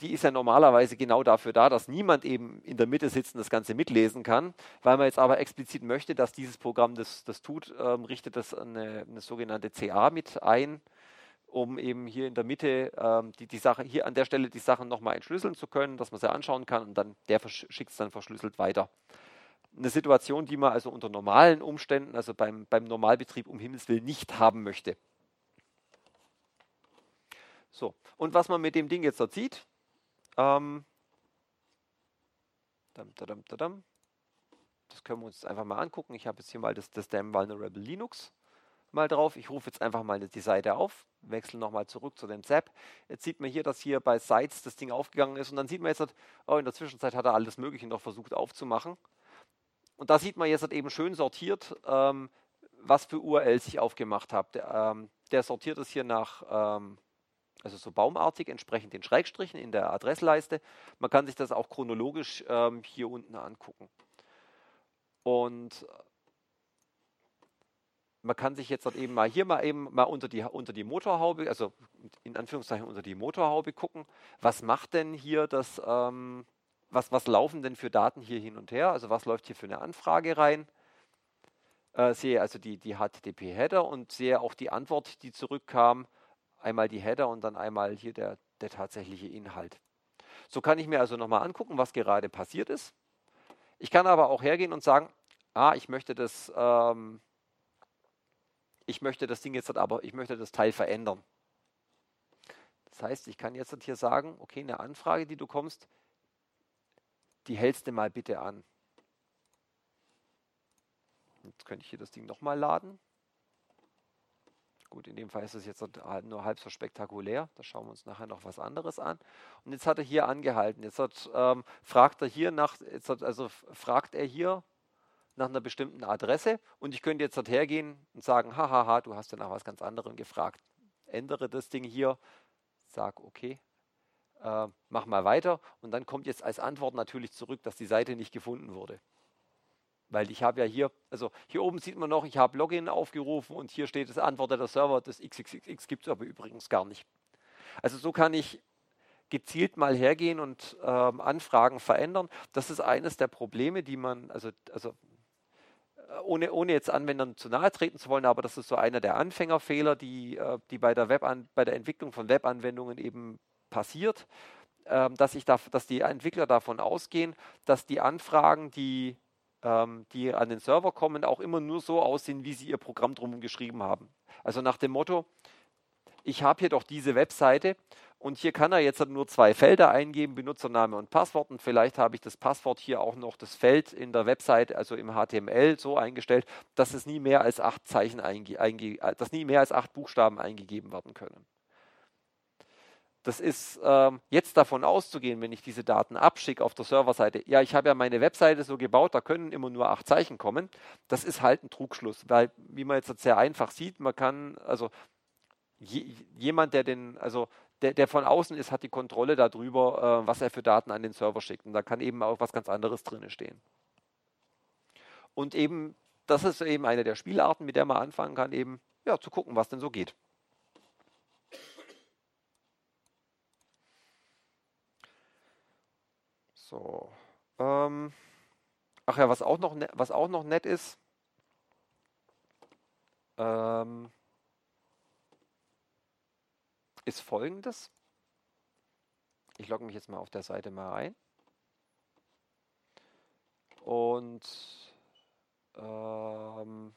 Speaker 1: die ist ja normalerweise genau dafür da, dass niemand eben in der Mitte sitzt und das Ganze mitlesen kann. Weil man jetzt aber explizit möchte, dass dieses Programm das, das tut, ähm, richtet das eine, eine, sogenannte CA mit ein, um eben hier in der Mitte ähm, die, die Sache, hier an der Stelle die Sachen nochmal entschlüsseln zu können, dass man sie anschauen kann und dann der schickt es dann verschlüsselt weiter. Eine Situation, die man also unter normalen Umständen, also beim, beim Normalbetrieb um Himmels Willen nicht haben möchte. So, und was man mit dem Ding jetzt dort sieht, ähm, das können wir uns einfach mal angucken. Ich habe jetzt hier mal das, das Damn Vulnerable Linux mal drauf. Ich rufe jetzt einfach mal die Seite auf, wechsle nochmal zurück zu dem Zap. Jetzt sieht man hier, dass hier bei Sites das Ding aufgegangen ist und dann sieht man jetzt, oh, in der Zwischenzeit hat er alles Mögliche noch versucht aufzumachen. Und da sieht man jetzt eben schön sortiert, ähm, was für URLs ich aufgemacht habe. Der, ähm, der sortiert es hier nach ähm, also so baumartig, entsprechend den Schrägstrichen in der Adressleiste. Man kann sich das auch chronologisch ähm, hier unten angucken. Und äh, man kann sich jetzt eben mal hier mal eben mal unter die, unter die Motorhaube, also in Anführungszeichen unter die Motorhaube gucken. Was macht denn hier das, ähm, was, was laufen denn für Daten hier hin und her? Also was läuft hier für eine Anfrage rein? Äh, sehe also die, die HTTP-Header und sehe auch die Antwort, die zurückkam einmal die Header und dann einmal hier der, der tatsächliche Inhalt. So kann ich mir also nochmal angucken, was gerade passiert ist. Ich kann aber auch hergehen und sagen, ah, ich möchte das, ähm, ich möchte das Ding jetzt aber, ich möchte das Teil verändern. Das heißt, ich kann jetzt hier sagen, okay, eine Anfrage, die du kommst, die hältst du mal bitte an. Jetzt könnte ich hier das Ding nochmal laden. Gut, in dem Fall ist es jetzt nur halb so spektakulär. Da schauen wir uns nachher noch was anderes an. Und jetzt hat er hier angehalten. Jetzt hat, ähm, fragt er hier nach, jetzt hat, also fragt er hier nach einer bestimmten Adresse und ich könnte jetzt hergehen und sagen, hahaha, du hast ja nach was ganz anderem gefragt. Ändere das Ding hier, sage, okay, äh, mach mal weiter und dann kommt jetzt als Antwort natürlich zurück, dass die Seite nicht gefunden wurde. Weil ich habe ja hier, also hier oben sieht man noch, ich habe Login aufgerufen und hier steht, es antwortet der Server, das XXX gibt es aber übrigens gar nicht. Also so kann ich gezielt mal hergehen und ähm, Anfragen verändern. Das ist eines der Probleme, die man, also, also äh, ohne, ohne jetzt Anwendern zu nahe treten zu wollen, aber das ist so einer der Anfängerfehler, die, äh, die bei, der Web bei der Entwicklung von Webanwendungen eben passiert, äh, dass, ich da, dass die Entwickler davon ausgehen, dass die Anfragen, die, ähm, die an den Server kommen, auch immer nur so aussehen, wie sie ihr Programm drum geschrieben haben. Also nach dem Motto, ich habe hier doch diese Webseite und hier kann er jetzt nur zwei Felder eingeben, Benutzername und Passwort. Und vielleicht habe ich das Passwort hier auch noch das Feld in der Website, also im HTML, so eingestellt, dass es nie mehr als acht Zeichen einge, einge dass nie mehr als acht Buchstaben eingegeben werden können. Das ist ähm, jetzt davon auszugehen, wenn ich diese Daten abschicke auf der Serverseite. Ja, ich habe ja meine Webseite so gebaut, da können immer nur acht Zeichen kommen. Das ist halt ein Trugschluss, weil, wie man jetzt sehr einfach sieht, man kann, also je, jemand, der den, also der, der, von außen ist, hat die Kontrolle darüber, äh, was er für Daten an den Server schickt. Und da kann eben auch was ganz anderes drin stehen. Und eben, das ist eben eine der Spielarten, mit der man anfangen kann, eben ja, zu gucken, was denn so geht. So. Ähm, ach ja, was auch noch, ne, was auch noch nett ist, ähm, ist folgendes. Ich logge mich jetzt mal auf der Seite mal ein. Und ähm,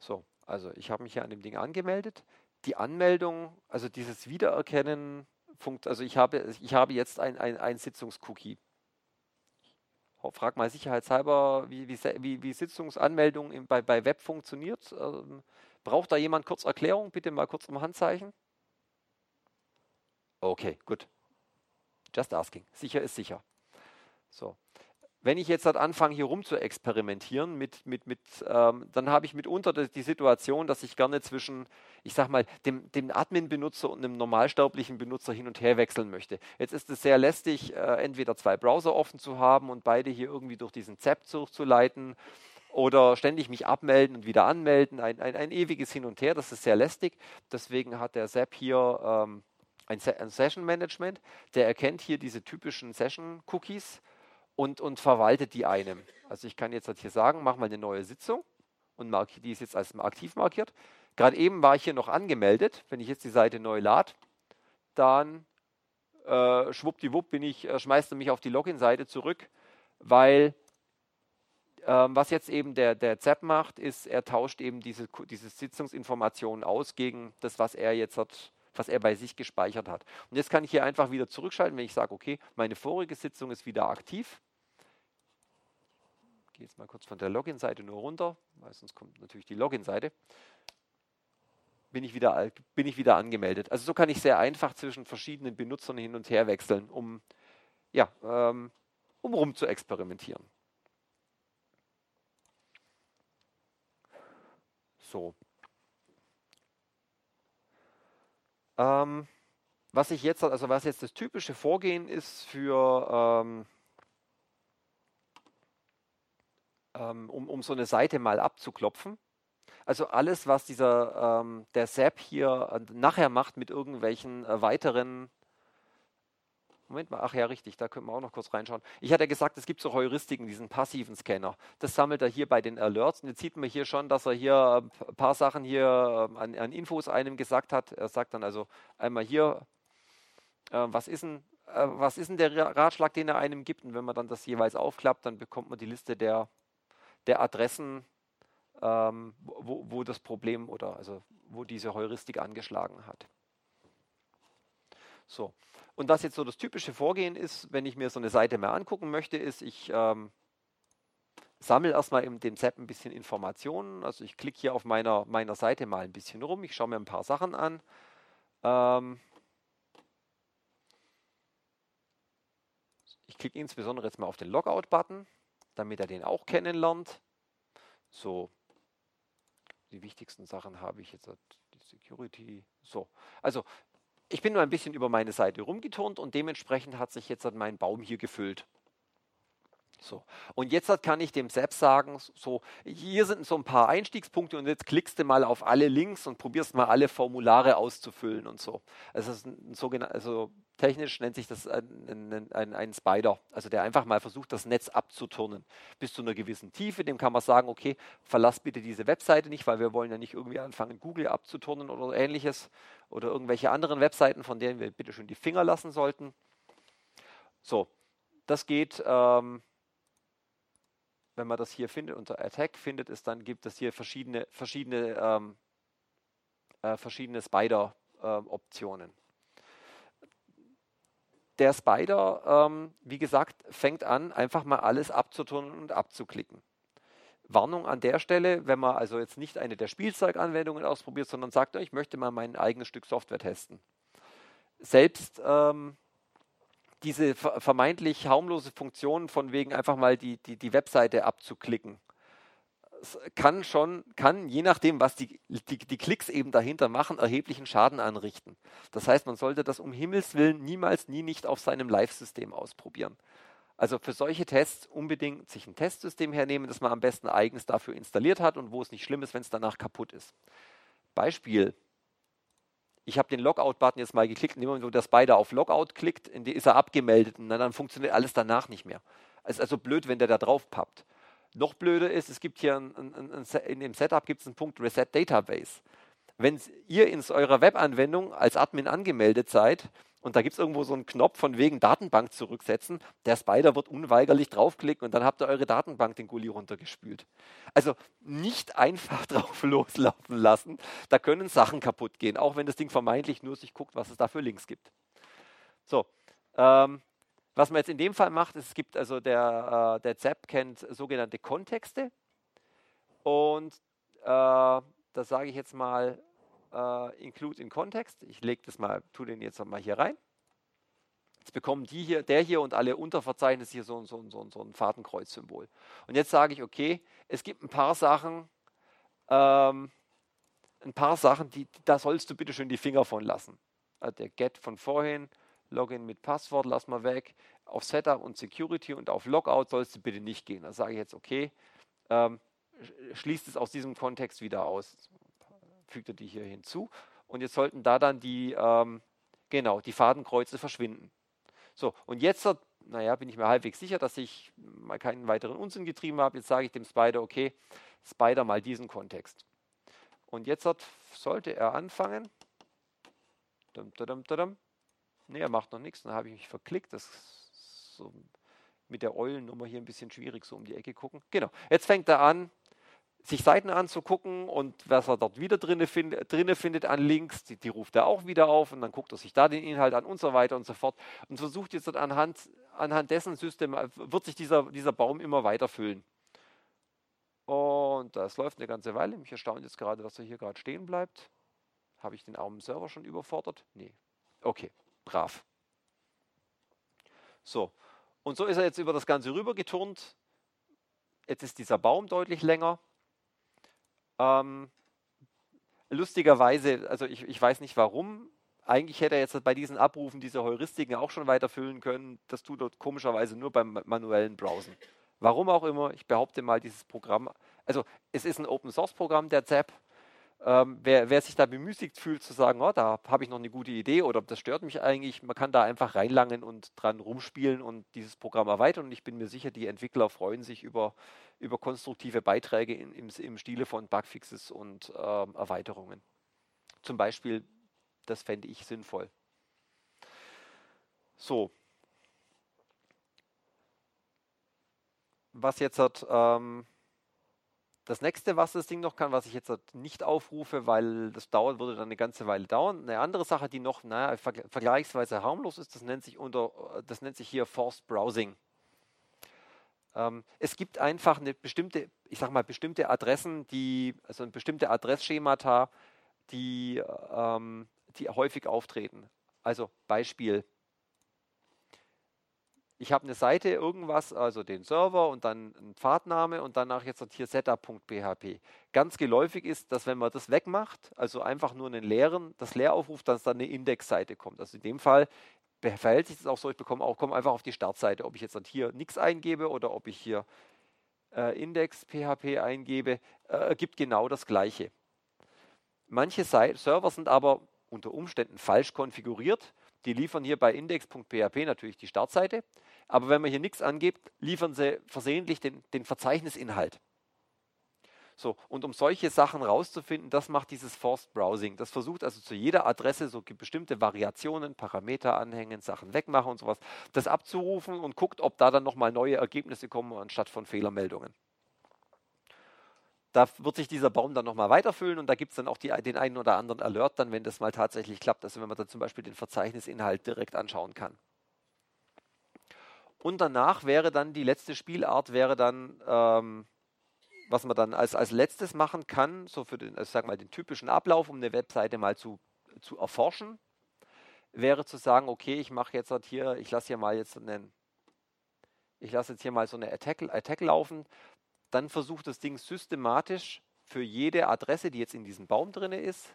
Speaker 1: so, also ich habe mich hier an dem Ding angemeldet. Die Anmeldung, also dieses Wiedererkennen, funkt, also ich habe, ich habe jetzt ein, ein, ein Sitzungscookie. Frag mal sicherheitshalber, wie, wie, wie Sitzungsanmeldung bei, bei Web funktioniert. Ähm, Braucht da jemand kurz Erklärung? Bitte mal kurz um Handzeichen. Okay, gut. Just asking. Sicher ist sicher. So. Wenn ich jetzt halt anfange, hier rum zu experimentieren, mit, mit, mit, ähm, dann habe ich mitunter die Situation, dass ich gerne zwischen, ich sag mal, dem, dem Admin-Benutzer und einem normalsterblichen Benutzer hin und her wechseln möchte. Jetzt ist es sehr lästig, äh, entweder zwei Browser offen zu haben und beide hier irgendwie durch diesen Zap durchzuleiten oder ständig mich abmelden und wieder anmelden, ein, ein, ein, ewiges Hin und Her, das ist sehr lästig. Deswegen hat der SAP hier ähm, ein, ein, Session Management, der erkennt hier diese typischen Session Cookies und, und verwaltet die einem. Also ich kann jetzt halt hier sagen, mach mal eine neue Sitzung und die ist jetzt als aktiv markiert. Gerade eben war ich hier noch angemeldet. Wenn ich jetzt die Seite neu lade, dann äh, schwuppdiwupp bin ich, äh, schmeißt er mich auf die Login-Seite zurück, weil ähm, was jetzt eben der, der ZAP macht, ist, er tauscht eben diese, diese Sitzungsinformationen aus gegen das, was er jetzt hat, was er bei sich gespeichert hat. Und jetzt kann ich hier einfach wieder zurückschalten, wenn ich sage, okay, meine vorige Sitzung ist wieder aktiv. Ich gehe jetzt mal kurz von der Login-Seite nur runter, weil sonst kommt natürlich die Login-Seite. Bin ich, wieder, bin ich wieder angemeldet. Also so kann ich sehr einfach zwischen verschiedenen Benutzern hin und her wechseln, um, ja, ähm, um rum zu experimentieren. So. Ähm, was ich jetzt, also was jetzt das typische Vorgehen ist für, ähm, ähm, um, um so eine Seite mal abzuklopfen. Also alles, was dieser ähm, der SAP hier äh, nachher macht mit irgendwelchen äh, weiteren Moment mal, ach ja, richtig, da können wir auch noch kurz reinschauen. Ich hatte gesagt, es gibt so Heuristiken, diesen passiven Scanner. Das sammelt er hier bei den Alerts. Und jetzt sieht man hier schon, dass er hier ein äh, paar Sachen hier ähm, an, an Infos einem gesagt hat. Er sagt dann also einmal hier, äh, was, ist denn, äh, was ist denn der Ratschlag, den er einem gibt? Und wenn man dann das jeweils aufklappt, dann bekommt man die Liste der, der Adressen, ähm, wo, wo das Problem oder also wo diese Heuristik angeschlagen hat. So. Und was jetzt so das typische Vorgehen ist, wenn ich mir so eine Seite mal angucken möchte, ist, ich ähm, sammle erstmal in dem Zap ein bisschen Informationen. Also ich klicke hier auf meiner, meiner Seite mal ein bisschen rum, ich schaue mir ein paar Sachen an. Ähm, ich klicke insbesondere jetzt mal auf den Logout-Button, damit er den auch kennenlernt. So, die wichtigsten Sachen habe ich jetzt Security. So, also ich bin nur ein bisschen über meine Seite rumgeturnt und dementsprechend hat sich jetzt mein Baum hier gefüllt. So. Und jetzt kann ich dem Sepp sagen, so, hier sind so ein paar Einstiegspunkte und jetzt klickst du mal auf alle Links und probierst mal alle Formulare auszufüllen und so. Das ist ein sogenannter, also technisch nennt sich das ein, ein, ein, Spider, also der einfach mal versucht, das Netz abzuturnen bis zu einer gewissen Tiefe. Dem kann man sagen, okay, verlass bitte diese Webseite nicht, weil wir wollen ja nicht irgendwie anfangen, Google abzuturnen oder ähnliches oder irgendwelche anderen Webseiten, von denen wir bitte schön die Finger lassen sollten. So, das geht. Ähm, wenn man das hier findet, unter Attack findet es, dann gibt es hier verschiedene, verschiedene, ähm, äh, verschiedene Spider-Optionen. Ähm, der Spider, ähm, wie gesagt, fängt an, einfach mal alles abzutun und abzuklicken. Warnung an der Stelle, wenn man also jetzt nicht eine der Spielzeuganwendungen ausprobiert, sondern sagt, ich möchte mal mein eigenes Stück Software testen. Selbst ähm, diese vermeintlich harmlose Funktion von wegen einfach mal die, die, die Webseite abzuklicken, kann schon, kann je nachdem, was die, die, die Klicks eben dahinter machen, erheblichen Schaden anrichten. Das heißt, man sollte das um Himmels Willen niemals, nie nicht auf seinem Live-System ausprobieren. Also für solche Tests unbedingt sich ein Testsystem hernehmen, das man am besten eigens dafür installiert hat und wo es nicht schlimm ist, wenn es danach kaputt ist. Beispiel, ich habe den Logout-Button jetzt mal geklickt, und immer wenn der Spider auf Logout klickt, ist er abgemeldet und dann funktioniert alles danach nicht mehr. Es ist also blöd, wenn der da drauf pappt. Noch blöder ist, es gibt hier ein, ein, ein, in dem Setup gibt es einen Punkt Reset Database. Wenn ihr in eurer Webanwendung als Admin angemeldet seid, und da gibt es irgendwo so einen Knopf von wegen Datenbank zurücksetzen. Der Spider wird unweigerlich draufklicken und dann habt ihr eure Datenbank den Gully runtergespült. Also nicht einfach (laughs) drauf loslaufen lassen. Da können Sachen kaputt gehen, auch wenn das Ding vermeintlich nur sich guckt, was es da für Links gibt. So, ähm, was man jetzt in dem Fall macht, ist, es gibt also der, äh, der ZAP kennt sogenannte Kontexte und äh, da sage ich jetzt mal äh, include in Context. Ich lege das mal, tue den jetzt mal hier rein. Jetzt bekommen die hier, der hier und alle Unterverzeichnisse hier so, so, so, so ein Fadenkreuz-Symbol. Und jetzt sage ich, okay, es gibt ein paar Sachen, ähm, ein paar Sachen, die, da sollst du bitte schön die Finger von lassen. Also der Get von vorhin, Login mit Passwort, lass mal weg. Auf Setup und Security und auf Logout sollst du bitte nicht gehen. Da sage ich jetzt, okay, ähm, schließt es aus diesem Kontext wieder aus fügt er die hier hinzu. Und jetzt sollten da dann die, ähm, genau, die Fadenkreuze verschwinden. So, und jetzt, naja, bin ich mir halbwegs sicher, dass ich mal keinen weiteren Unsinn getrieben habe. Jetzt sage ich dem Spider, okay, Spider mal diesen Kontext. Und jetzt sollte er anfangen. Dum, dum, dum, ne, er macht noch nichts. Dann habe ich mich verklickt. Das ist so mit der Eulennummer hier ein bisschen schwierig, so um die Ecke gucken. Genau, jetzt fängt er an, sich Seiten anzugucken und was er dort wieder drinne, find, drinne findet an Links, die, die, ruft er auch wieder auf und dann guckt er sich da den Inhalt an und so weiter und so fort und versucht jetzt anhand, anhand dessen System, wird sich dieser, dieser Baum immer weiter füllen. Und das läuft eine ganze Weile. Mich erstaunt jetzt gerade, dass er hier gerade stehen bleibt. Habe ich den armen Server schon überfordert? Nee. Okay, brav. So, und so ist er jetzt über das Ganze rüber geturnt. Jetzt ist dieser Baum deutlich länger. Ähm, lustigerweise, also ich, ich weiß nicht warum, eigentlich hätte er jetzt bei diesen Abrufen diese Heuristiken auch schon weiterfüllen können. Das tut er komischerweise nur beim manuellen Browsen. Warum auch immer, ich behaupte mal, dieses Programm, also es ist ein Open Source Programm, der ZAP, ähm, wer, wer, sich da bemüßigt fühlt zu sagen, oh, da habe ich noch eine gute Idee oder das stört mich eigentlich, man kann da einfach reinlangen und dran rumspielen und dieses Programm erweitern. Und ich bin mir sicher, die Entwickler freuen sich über, über konstruktive Beiträge in, im, im Stile von Bugfixes und ähm, Erweiterungen. Zum Beispiel, das fände ich sinnvoll. So. Was jetzt hat, ähm, das nächste, was das Ding noch kann, was ich jetzt nicht aufrufe, weil das dauert, würde dann eine ganze Weile dauern. Eine andere Sache, die noch naja, vergleichsweise harmlos ist, das nennt sich, unter, das nennt sich hier Forced Browsing. Ähm, es gibt einfach eine bestimmte, ich sag mal, bestimmte Adressen, die, also bestimmte Adressschemata, die, ähm, die häufig auftreten. Also Beispiel. Ich habe eine Seite, irgendwas, also den Server und dann ein Pfadname und danach jetzt hier setup.php. Ganz geläufig ist, dass wenn man das wegmacht, also einfach nur einen leeren, das leer aufruft, dass dann eine Indexseite kommt. Also in dem Fall verhält sich das auch so, ich bekomme auch komme einfach auf die Startseite, ob ich jetzt hier nichts eingebe oder ob ich hier äh, Index PHP eingebe, äh, gibt genau das gleiche. Manche Server sind aber unter Umständen falsch konfiguriert die liefern hier bei index.php natürlich die Startseite, aber wenn man hier nichts angibt, liefern sie versehentlich den, den Verzeichnisinhalt. So, und um solche Sachen rauszufinden, das macht dieses Forced Browsing. Das versucht also zu jeder Adresse so bestimmte Variationen, Parameter anhängen, Sachen wegmachen und sowas, das abzurufen und guckt, ob da dann nochmal neue Ergebnisse kommen anstatt von Fehlermeldungen. Da wird sich dieser Baum dann nochmal weiterfüllen und da gibt es dann auch die, den einen oder anderen Alert, dann, wenn das mal tatsächlich klappt, also wenn man dann zum Beispiel den Verzeichnisinhalt direkt anschauen kann. Und danach wäre dann die letzte Spielart, wäre dann, ähm, was man dann als, als letztes machen kann, so für den, also sag mal, den typischen Ablauf, um eine Webseite mal zu, zu erforschen, wäre zu sagen, okay, ich mache jetzt halt hier, ich lasse hier mal jetzt einen, ich lasse jetzt hier mal so eine Attack, Attack laufen dann versucht das Ding systematisch für jede Adresse, die jetzt in diesem Baum drin ist,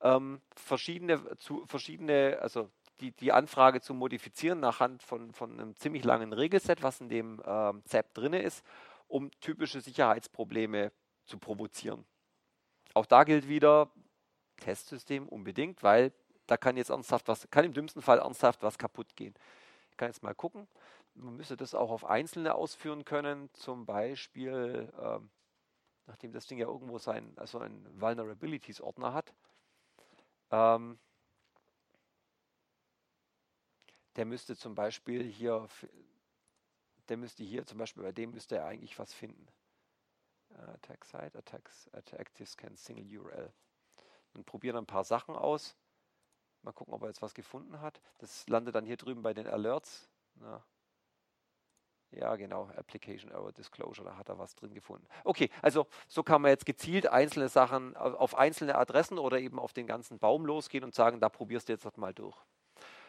Speaker 1: ähm, verschiedene, zu, verschiedene, also die, die Anfrage zu modifizieren nachhand von, von einem ziemlich langen Regelset, was in dem ähm, ZAP drin ist, um typische Sicherheitsprobleme zu provozieren. Auch da gilt wieder Testsystem unbedingt, weil da kann jetzt ernsthaft was, kann im dümmsten Fall ernsthaft was kaputt gehen. Ich kann jetzt mal gucken man müsste das auch auf einzelne ausführen können, zum Beispiel, ähm, nachdem das Ding ja irgendwo sein, also einen Vulnerabilities-Ordner hat. Ähm, der müsste zum Beispiel hier, der müsste hier zum Beispiel, bei dem müsste er eigentlich was finden. Uh, attack Site, Attacks, Active Scan Single URL. Dann probieren ein paar Sachen aus. Mal gucken, ob er jetzt was gefunden hat. Das landet dann hier drüben bei den Alerts. Na, ja, genau, Application Error Disclosure, da hat er was drin gefunden. Okay, also so kann man jetzt gezielt einzelne Sachen auf einzelne Adressen oder eben auf den ganzen Baum losgehen und sagen, da probierst du jetzt mal durch.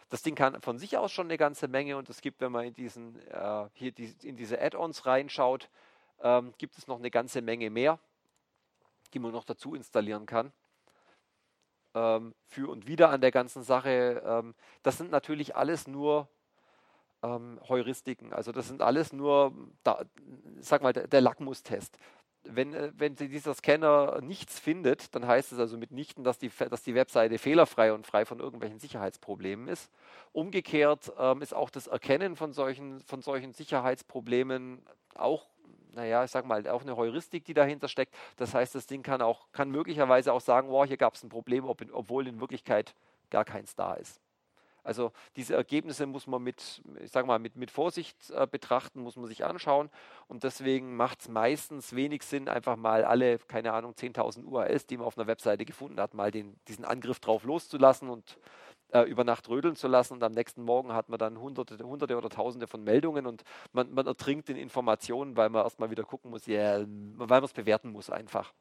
Speaker 1: Das Ding kann von sich aus schon eine ganze Menge und es gibt, wenn man in diesen äh, hier die, in diese Add-ons reinschaut, ähm, gibt es noch eine ganze Menge mehr, die man noch dazu installieren kann. Ähm, für und wieder an der ganzen Sache. Ähm, das sind natürlich alles nur ähm, Heuristiken. Also das sind alles nur, da, sag mal, der, der Lackmustest. Wenn, äh, wenn dieser Scanner nichts findet, dann heißt es also mitnichten, dass die, dass die Webseite fehlerfrei und frei von irgendwelchen Sicherheitsproblemen ist. Umgekehrt ähm, ist auch das Erkennen von solchen, von solchen Sicherheitsproblemen auch naja, ich sag mal, auch eine Heuristik, die dahinter steckt. Das heißt, das Ding kann auch, kann möglicherweise auch sagen, wow, hier gab es ein Problem, ob in, obwohl in Wirklichkeit gar keins da ist. Also diese Ergebnisse muss man mit, ich sage mal, mit, mit Vorsicht äh, betrachten, muss man sich anschauen. Und deswegen macht es meistens wenig Sinn, einfach mal alle, keine Ahnung, 10.000 URLs, die man auf einer Webseite gefunden hat, mal den, diesen Angriff drauf loszulassen und äh, über Nacht rödeln zu lassen. Und am nächsten Morgen hat man dann hunderte, hunderte oder tausende von Meldungen und man, man ertrinkt in Informationen, weil man erstmal wieder gucken muss, yeah, weil man es bewerten muss einfach.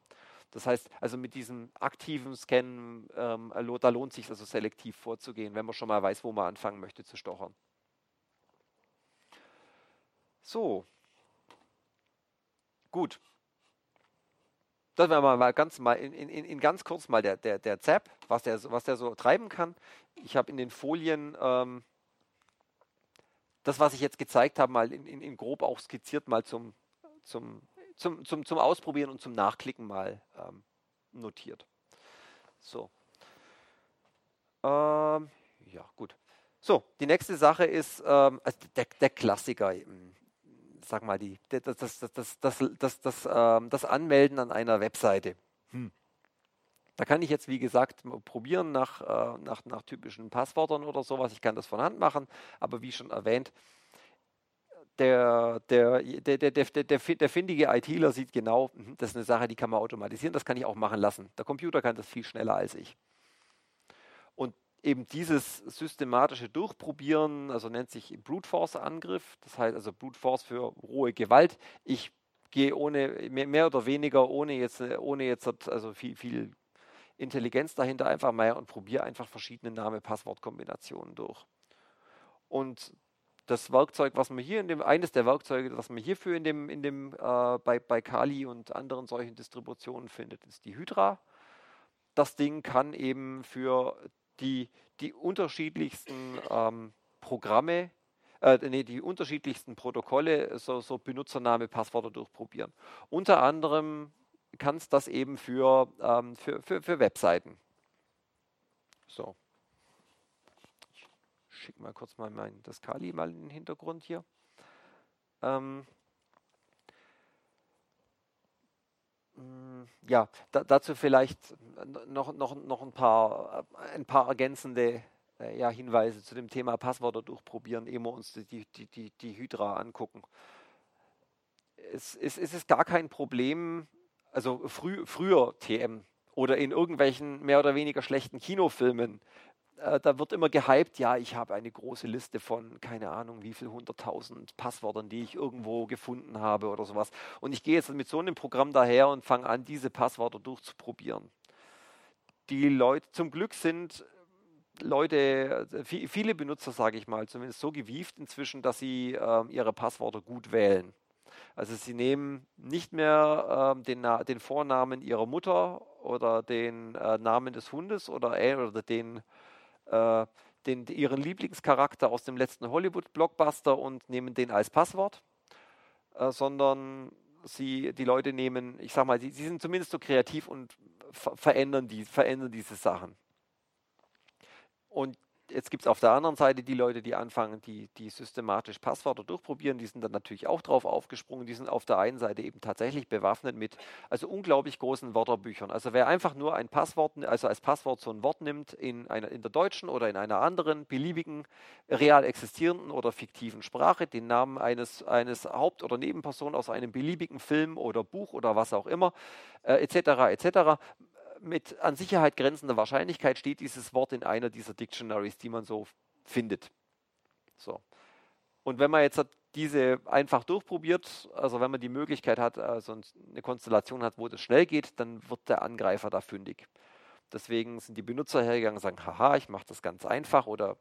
Speaker 1: Das heißt, also mit diesem aktiven Scannen, ähm, da lohnt sich also selektiv vorzugehen, wenn man schon mal weiß, wo man anfangen möchte zu stochern. So. Gut. Das wäre mal ganz, mal in, in, in ganz kurz mal der, der, der ZAP, was der, was der so treiben kann. Ich habe in den Folien ähm, das, was ich jetzt gezeigt habe, mal in, in, in grob auch skizziert, mal zum, zum zum, zum, zum Ausprobieren und zum Nachklicken mal ähm, notiert. So. Ähm, ja, gut. So, die nächste Sache ist ähm, also der, der, Klassiker, sag mal, die, das, das, das, das, das, das, ähm, das Anmelden an einer Webseite. Hm. Da kann ich jetzt, wie gesagt, probieren nach, äh, nach, nach typischen Passwörtern oder sowas. Ich kann das von Hand machen, aber wie schon erwähnt, der, der, der, der, der, der, findige ITler sieht genau, mhm, das ist eine Sache, die kann man automatisieren, das kann ich auch machen lassen. Der Computer kann das viel schneller als ich. Und eben dieses systematische Durchprobieren, also nennt sich Brute Force Angriff, das heißt also Brute Force für rohe Gewalt. Ich gehe ohne, mehr, oder weniger, ohne jetzt, ohne jetzt also viel, viel Intelligenz dahinter einfach mal und probiere einfach verschiedene Name-Passwort-Kombinationen durch. Und das Werkzeug, was man hier in dem, eines der Werkzeuge, das man hierfür in dem, in dem, äh, bei, bei Kali und anderen solchen Distributionen findet, ist die Hydra. Das Ding kann eben für die, die unterschiedlichsten ähm, Programme, äh, nee, die unterschiedlichsten Protokolle, so, so Benutzername, Passwörter durchprobieren. Unter anderem kann es das eben für, ähm, für, für, für Webseiten. So. Schicke mal kurz mal mein, das Kali mal in den Hintergrund hier. Ähm, mm, ja, da, dazu vielleicht noch, noch, noch ein, paar, ein paar ergänzende äh, ja, Hinweise zu dem Thema Passwörter durchprobieren, ehe wir uns die, die, die, die Hydra angucken. Es, es, es ist gar kein Problem, also früh, früher TM oder in irgendwelchen mehr oder weniger schlechten Kinofilmen, äh, da wird immer gehypt, ja, ich habe eine große Liste von, keine Ahnung, wie viel hunderttausend Passwörtern, die ich irgendwo gefunden habe oder sowas. Und ich gehe jetzt mit so einem Programm daher und fange an, diese Passwörter durchzuprobieren. Die Leute, zum Glück sind Leute, viele Benutzer, sage ich mal, zumindest so gewieft inzwischen, dass sie äh, ihre Passwörter gut wählen. Also sie nehmen nicht mehr äh, den, den, Vornamen ihrer Mutter oder den äh, Namen des Hundes oder, äh, oder den, äh, den, ihren Lieblingscharakter aus dem letzten Hollywood-Blockbuster und nehmen den als Passwort, äh, sondern sie, die Leute nehmen, ich sage mal, sie, sie, sind zumindest so kreativ und verändern, die, verändern diese Sachen. Und jetzt gibt es auf der anderen Seite die Leute, die anfangen, die, die systematisch Passwörter durchprobieren. Die sind dann natürlich auch drauf aufgesprungen. Die sind auf der einen Seite eben tatsächlich bewaffnet mit also unglaublich großen Wörterbüchern. Also wer einfach nur ein Passwort, also als Passwort so ein Wort nimmt in, einer, in der deutschen oder in einer anderen beliebigen real existierenden oder fiktiven Sprache, den Namen eines, eines Haupt- oder Nebenperson aus einem beliebigen Film oder Buch oder was auch immer, äh, etc. etc mit an Sicherheit grenzender Wahrscheinlichkeit steht dieses Wort in einer dieser Dictionaries, die man so findet. So. Und wenn man jetzt diese einfach durchprobiert, also wenn man die Möglichkeit hat, also eine Konstellation hat, wo das schnell geht, dann wird der Angreifer da fündig. Deswegen sind die Benutzer hergegangen und sagen, haha, ich mache das ganz einfach oder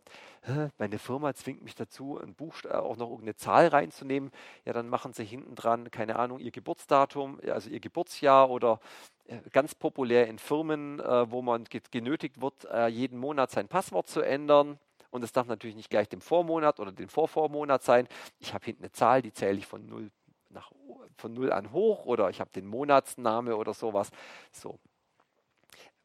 Speaker 1: meine Firma zwingt mich dazu, ein Buch, äh, auch noch irgendeine Zahl reinzunehmen. Ja, dann machen sie hinten dran, keine Ahnung, ihr Geburtsdatum, also ihr Geburtsjahr oder äh, ganz populär in Firmen, äh, wo man genötigt wird, jeden Monat sein Passwort zu ändern. Und es darf natürlich nicht gleich dem Vormonat oder dem Vorvormonat sein. Ich habe hinten eine Zahl, die zähle ich von 0 nach, von 0 an hoch oder ich habe den Monatsname oder sowas. So,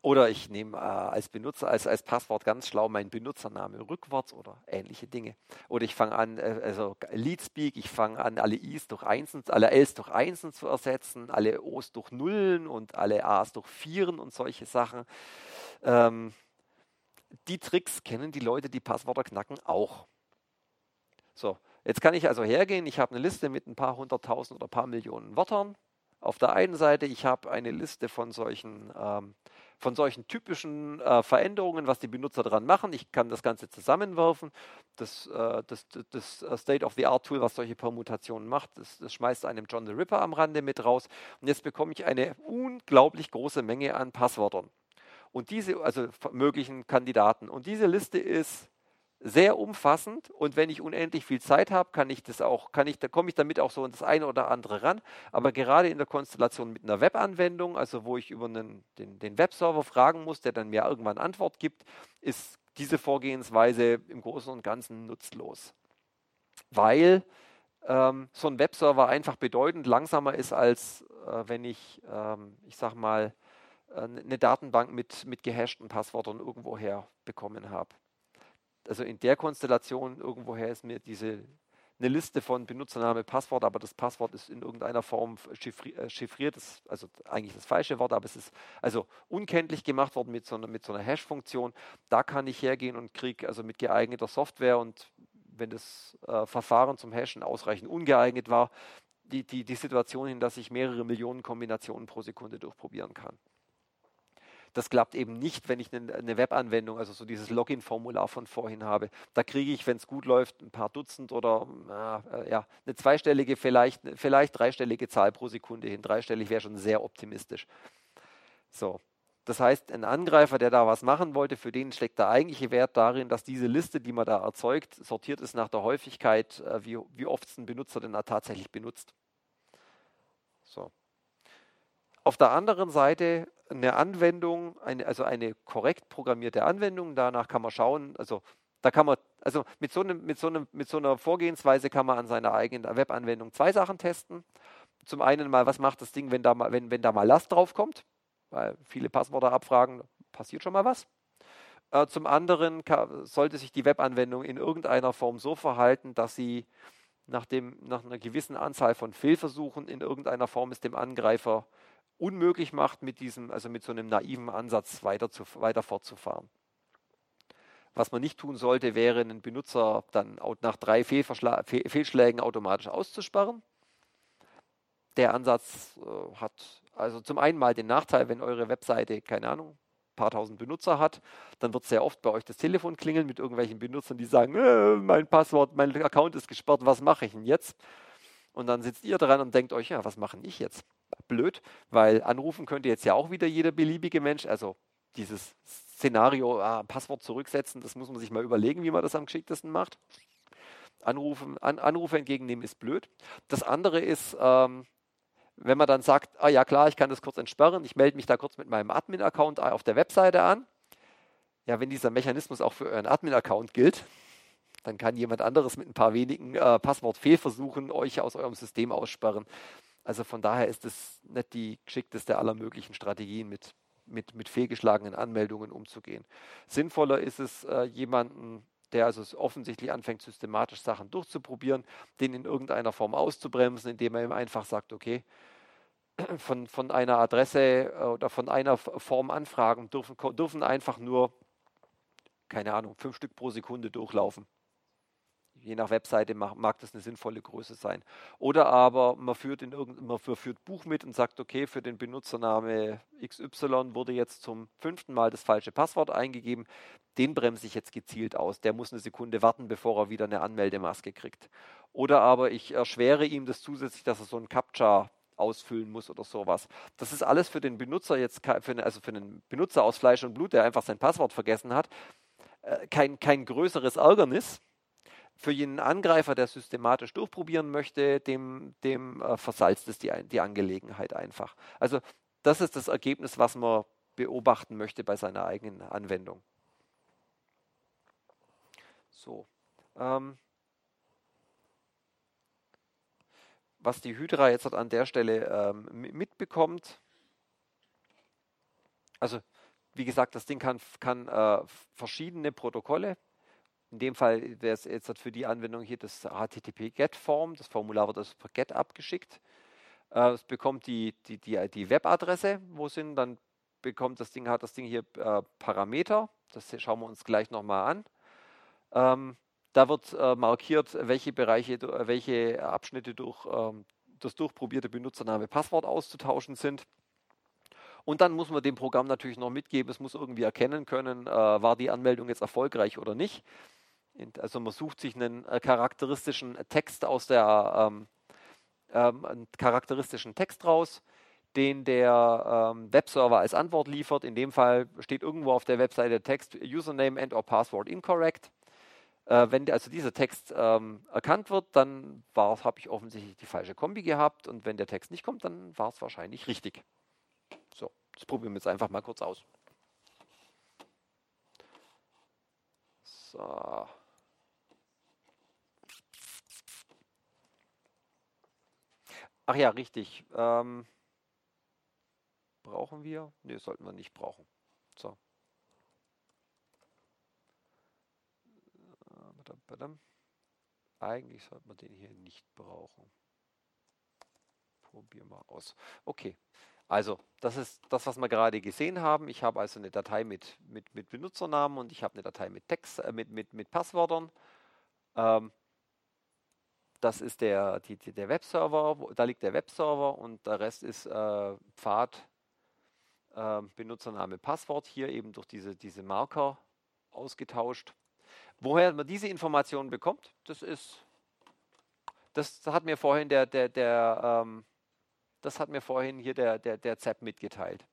Speaker 1: oder ich nehme äh, als Benutzer, als, als Passwort ganz schlau meinen Benutzername rückwärts oder ähnliche Dinge. Oder ich fange an, äh, also Leadspeak, ich fange an, alle I's durch Einsen, alle L's durch Einsen zu ersetzen, alle O's durch Nullen und alle A's durch Vieren und solche Sachen. Ähm, die Tricks kennen die Leute, die Passwörter knacken, auch. So, jetzt kann ich also hergehen, ich habe eine Liste mit ein paar hunderttausend oder ein paar Millionen Wörtern. Auf der einen Seite, ich habe eine Liste von solchen ähm, von solchen typischen äh, Veränderungen, was die Benutzer dran machen. Ich kann das Ganze zusammenwerfen. Das, äh, das, das State-of-the-Art-Tool, was solche Permutationen macht, das, das, schmeißt einem John the Ripper am Rande mit raus. Und jetzt bekomme ich eine unglaublich große Menge an Passwörtern. Und diese, also möglichen Kandidaten. Und diese Liste ist sehr umfassend und wenn ich unendlich viel Zeit habe, kann ich das auch, kann ich, da komme ich damit auch so in das eine oder andere ran. Aber gerade in der Konstellation mit einer Webanwendung, also wo ich über einen, den, den Webserver fragen muss, der dann mir irgendwann Antwort gibt, ist diese Vorgehensweise im Großen und Ganzen nutzlos. Weil ähm, so ein Webserver einfach bedeutend langsamer ist, als äh, wenn ich, ähm, ich sag mal, äh, eine Datenbank mit, mit gehashten Passwörtern irgendwoher bekommen habe also in der Konstellation irgendwoher ist mir diese eine Liste von Benutzername, Passwort, aber das Passwort ist in irgendeiner Form äh, chiffriert, ist also eigentlich das falsche Wort, aber es ist also unkenntlich gemacht worden mit so einer, mit so einer Hash-Funktion. Da kann ich hergehen und kriege also mit geeigneter Software und wenn das äh, Verfahren zum Hashen ausreichend ungeeignet war, die, die, die Situation hin, dass ich mehrere Millionen Kombinationen pro Sekunde durchprobieren kann. Das klappt eben nicht, wenn ich eine, eine Webanwendung, also so dieses Login-Formular von vorhin habe. Da kriege ich, wenn es gut läuft, ein paar Dutzend oder äh, ja, eine zweistellige, vielleicht, vielleicht dreistellige Zahl pro Sekunde hin. Dreistellig wäre schon sehr optimistisch. So. Das heißt, ein Angreifer, der da was machen wollte, für den steckt der eigentliche Wert darin, dass diese Liste, die man da erzeugt, sortiert ist nach der Häufigkeit, äh, wie, wie oft es ein Benutzer denn da tatsächlich benutzt. So. Auf der anderen Seite eine Anwendung, eine, also eine korrekt programmierte Anwendung, danach kann man schauen, also da kann man, also mit so, einem, mit, so einem, mit so einer Vorgehensweise kann man an seiner eigenen Webanwendung zwei Sachen testen. Zum einen mal, was macht das Ding, wenn da mal, wenn, wenn da mal Last draufkommt? weil viele Passwörter abfragen, passiert schon mal was. Äh, zum anderen kann, sollte sich die Webanwendung in irgendeiner Form so verhalten, dass sie nach, dem, nach einer gewissen Anzahl von Fehlversuchen in irgendeiner Form es dem Angreifer unmöglich macht, mit diesem, also mit so einem naiven Ansatz weiter, zu, weiter fortzufahren. Was man nicht tun sollte, wäre, einen Benutzer dann nach drei Fehlschlägen automatisch auszusperren. Der Ansatz äh, hat also zum einen mal den Nachteil, wenn eure Webseite, keine Ahnung, paar tausend Benutzer hat, dann wird sehr oft bei euch das Telefon klingeln mit irgendwelchen Benutzern, die sagen, äh, mein Passwort, mein Account ist gesperrt, was mache ich denn jetzt? Und dann sitzt ihr dran und denkt euch, ja, was mache ich jetzt? Blöd, weil anrufen könnte jetzt ja auch wieder jeder beliebige Mensch. Also dieses Szenario, ah, Passwort zurücksetzen, das muss man sich mal überlegen, wie man das am geschicktesten macht. Anrufen, an, Anrufe entgegennehmen ist blöd. Das andere ist, ähm, wenn man dann sagt, ah ja klar, ich kann das kurz entsperren, ich melde mich da kurz mit meinem Admin-Account auf der Webseite an. Ja, wenn dieser Mechanismus auch für euren Admin-Account gilt, dann kann jemand anderes mit ein paar wenigen äh, Passwortfehlversuchen euch aus eurem System aussperren. Also von daher ist es nicht die geschickteste aller möglichen Strategien, mit, mit, mit fehlgeschlagenen Anmeldungen umzugehen. Sinnvoller ist es, äh, jemanden der also offensichtlich anfängt, systematisch Sachen durchzuprobieren, den in irgendeiner Form auszubremsen, indem er ihm einfach sagt, okay, (clears throat) von, von einer Adresse äh, oder von einer Form Anfragen dürfen, dürfen einfach nur, keine Ahnung, fünf Stück pro Sekunde durchlaufen. Je nach Webseite mag, mag das eine sinnvolle Größe sein. Oder aber man führt, in irgend, man führt Buch mit und sagt, okay, für den Benutzername XY wurde jetzt zum fünften Mal das falsche Passwort eingegeben. Den bremse ich jetzt gezielt aus. Der muss eine Sekunde warten, bevor er wieder eine Anmeldemaske kriegt. Oder aber ich erschwere ihm das zusätzlich, dass er so ein Captcha ausfüllen muss oder sowas. Das ist alles für den Benutzer jetzt, für, also für einen Benutzer aus Fleisch und Blut, der einfach sein Passwort vergessen hat, äh, kein, kein größeres Ärgernis für jeden Angreifer, der systematisch durchprobieren möchte, dem, dem äh, versalzt es die, die Angelegenheit einfach. Also das ist das Ergebnis, was man beobachten möchte bei seiner eigenen Anwendung. So. Ähm, was die Hydra jetzt an der Stelle ähm, mitbekommt, also wie gesagt, das Ding kann, kann äh, verschiedene Protokolle in dem Fall wäre es jetzt für die Anwendung hier das HTTP-GET-Form. Das Formular wird also per GET abgeschickt. Äh, es bekommt die, die, die, die Webadresse, wo sind, dann bekommt das Ding, hat das Ding hier äh, Parameter. Das schauen wir uns gleich nochmal an. Ähm, da wird äh, markiert, welche Bereiche, welche Abschnitte durch ähm, das durchprobierte Benutzername Passwort auszutauschen sind. Und dann muss man dem Programm natürlich noch mitgeben, es muss irgendwie erkennen können, äh, war die Anmeldung jetzt erfolgreich oder nicht. Also man sucht sich einen äh, charakteristischen Text aus der ähm, ähm, einen charakteristischen Text raus, den der ähm, Webserver als Antwort liefert. In dem Fall steht irgendwo auf der Webseite Text Username and or Password incorrect. Äh, wenn also dieser Text ähm, erkannt wird, dann habe ich offensichtlich die falsche Kombi gehabt und wenn der Text nicht kommt, dann war es wahrscheinlich richtig. So, das probieren wir jetzt einfach mal kurz aus. So. Ach ja, richtig. Ähm, brauchen wir? Ne, sollten wir nicht brauchen. So. Eigentlich sollte man den hier nicht brauchen. Probieren wir aus. Okay, also das ist das, was wir gerade gesehen haben. Ich habe also eine Datei mit, mit, mit Benutzernamen und ich habe eine Datei mit Text, äh, mit, mit, mit Passwörtern. Ähm, das ist der, die, der Webserver, da liegt der Webserver und der Rest ist äh, Pfad, äh, Benutzername, Passwort, hier eben durch diese, diese Marker ausgetauscht. Woher man diese Informationen bekommt, das ist, das hat mir vorhin der, der, der ähm, das hat mir vorhin hier der, der, der ZEP mitgeteilt.